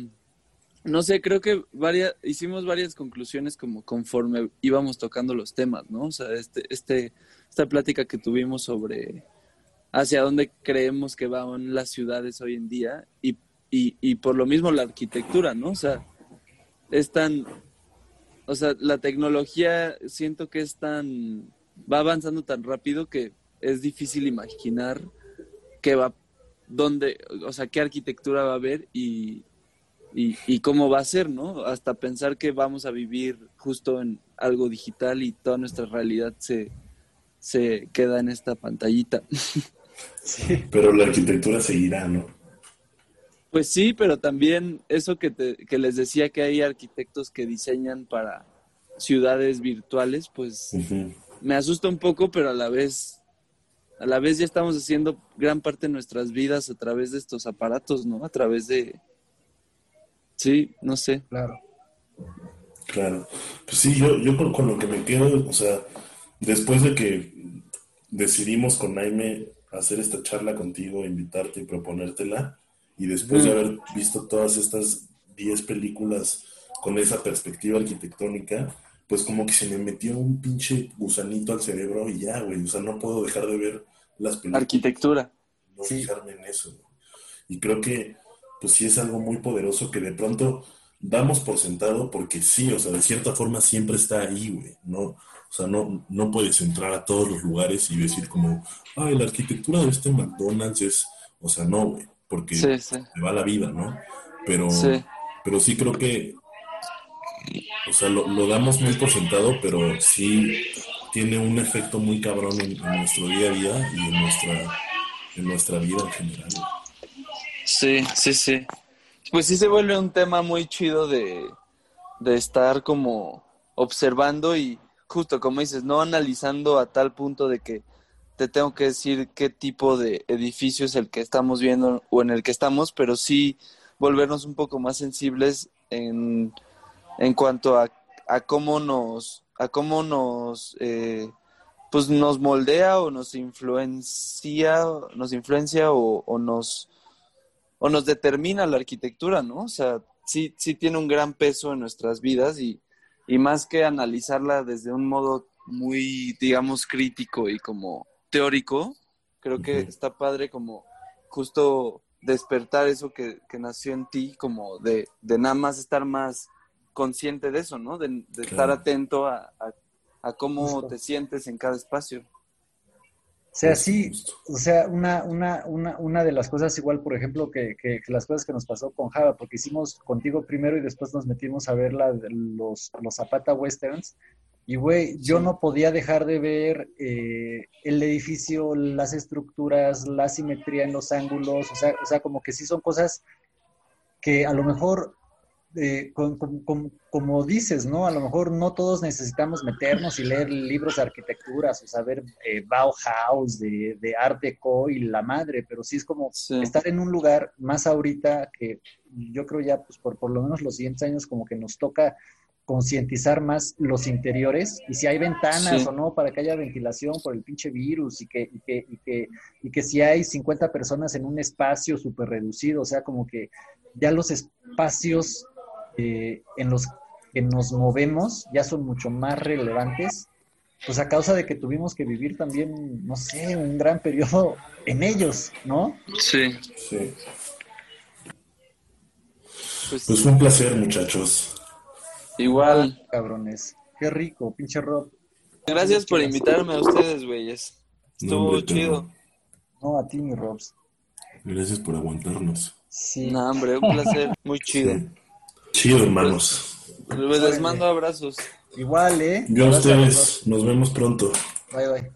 Speaker 3: no sé, creo que varias, hicimos varias conclusiones como conforme íbamos tocando los temas, ¿no? O sea, este, este, esta plática que tuvimos sobre hacia dónde creemos que van las ciudades hoy en día y, y, y por lo mismo la arquitectura, ¿no? O sea, es tan, o sea, la tecnología siento que es tan, va avanzando tan rápido que es difícil imaginar qué va dónde, o sea, qué arquitectura va a haber y, y, cómo va a ser, ¿no? Hasta pensar que vamos a vivir justo en algo digital y toda nuestra realidad se, se queda en esta pantallita.
Speaker 1: Sí, pero la arquitectura seguirá, ¿no?
Speaker 3: Pues sí, pero también eso que, te, que les decía que hay arquitectos que diseñan para ciudades virtuales, pues me asusta un poco, pero a la vez a la vez ya estamos haciendo gran parte de nuestras vidas a través de estos aparatos, ¿no? A través de... Sí, no sé.
Speaker 2: Claro.
Speaker 1: Claro. Pues sí, yo, yo con, lo que me quedo, o sea, después de que decidimos con Naime hacer esta charla contigo, invitarte y proponértela, y después de haber visto todas estas 10 películas con esa perspectiva arquitectónica, pues como que se me metió un pinche gusanito al cerebro y ya, güey, o sea, no puedo dejar de ver las películas.
Speaker 3: Arquitectura.
Speaker 1: No fijarme en eso. Y creo que, pues sí es algo muy poderoso que de pronto damos por sentado porque sí, o sea, de cierta forma siempre está ahí, güey, ¿no? O sea, no, no puedes entrar a todos los lugares y decir como, ay, la arquitectura de este McDonald's es, o sea, no, güey, porque te va la vida, ¿no? Pero sí. pero sí creo que, o sea, lo, lo, damos muy por sentado, pero sí tiene un efecto muy cabrón en, nuestro día a día y en nuestra, en nuestra vida en general.
Speaker 3: Sí, sí, sí. Pues sí se vuelve un tema muy chido de, de estar como observando y justo como dices, no analizando a tal punto de que te tengo que decir qué tipo de edificio es el que estamos viendo o en el que estamos, pero sí volvernos un poco más sensibles en, en cuanto a, a cómo nos, a cómo nos, eh, pues nos moldea o nos influencia, nos influencia o, o, nos, o nos determina la arquitectura, ¿no? O sea, sí, sí tiene un gran peso en nuestras vidas y, y más que analizarla desde un modo muy, digamos, crítico y como teórico, creo que está padre como justo despertar eso que, nació en ti, como de, de, nada más estar más consciente de eso, ¿no? De, estar atento a, a, cómo te sientes en cada espacio.
Speaker 2: O sea, sí, o sea, una, una, una, una de las cosas igual, por ejemplo, que, que, las cosas que nos pasó con Java, porque hicimos contigo primero y después nos metimos a ver la, los, los Zapata Westerns, y, güey, yo no podía dejar de ver eh, el edificio, las estructuras, la simetría en los ángulos, o sea, o sea, como que sí son cosas que a lo mejor, eh, como dices, ¿no? A lo mejor no todos necesitamos meternos y leer libros de arquitecturas o saber eh, Bauhaus, de, de Art Deco y la madre, pero sí es como estar en un lugar más ahorita que yo creo ya, pues por, por lo menos los siguientes años como que nos toca concientizar más los interiores y si hay ventanas o no para que haya ventilación por el pinche virus y que, y que, y que, y que si hay 50 personas en un espacio súper reducido, o sea, como que ya los espacios eh, en los que nos movemos ya son mucho más relevantes, pues a causa de que tuvimos que vivir también, no sé, un gran periodo en ellos, ¿no?
Speaker 3: Sí.
Speaker 1: Sí. Pues, pues un placer, muchachos.
Speaker 3: Igual.
Speaker 2: Cabrones. Qué rico, pinche Rob.
Speaker 3: Gracias por invitarme a ustedes, güeyes. Estuvo chido.
Speaker 2: No, a ti, mi Robs.
Speaker 1: Gracias por aguantarnos.
Speaker 3: Sí. No, hombre, un placer. Muy chido.
Speaker 1: Chido, hermanos.
Speaker 3: Les mando abrazos.
Speaker 2: Igual, ¿eh?
Speaker 1: Yo a ustedes. Nos vemos pronto.
Speaker 2: Bye, bye.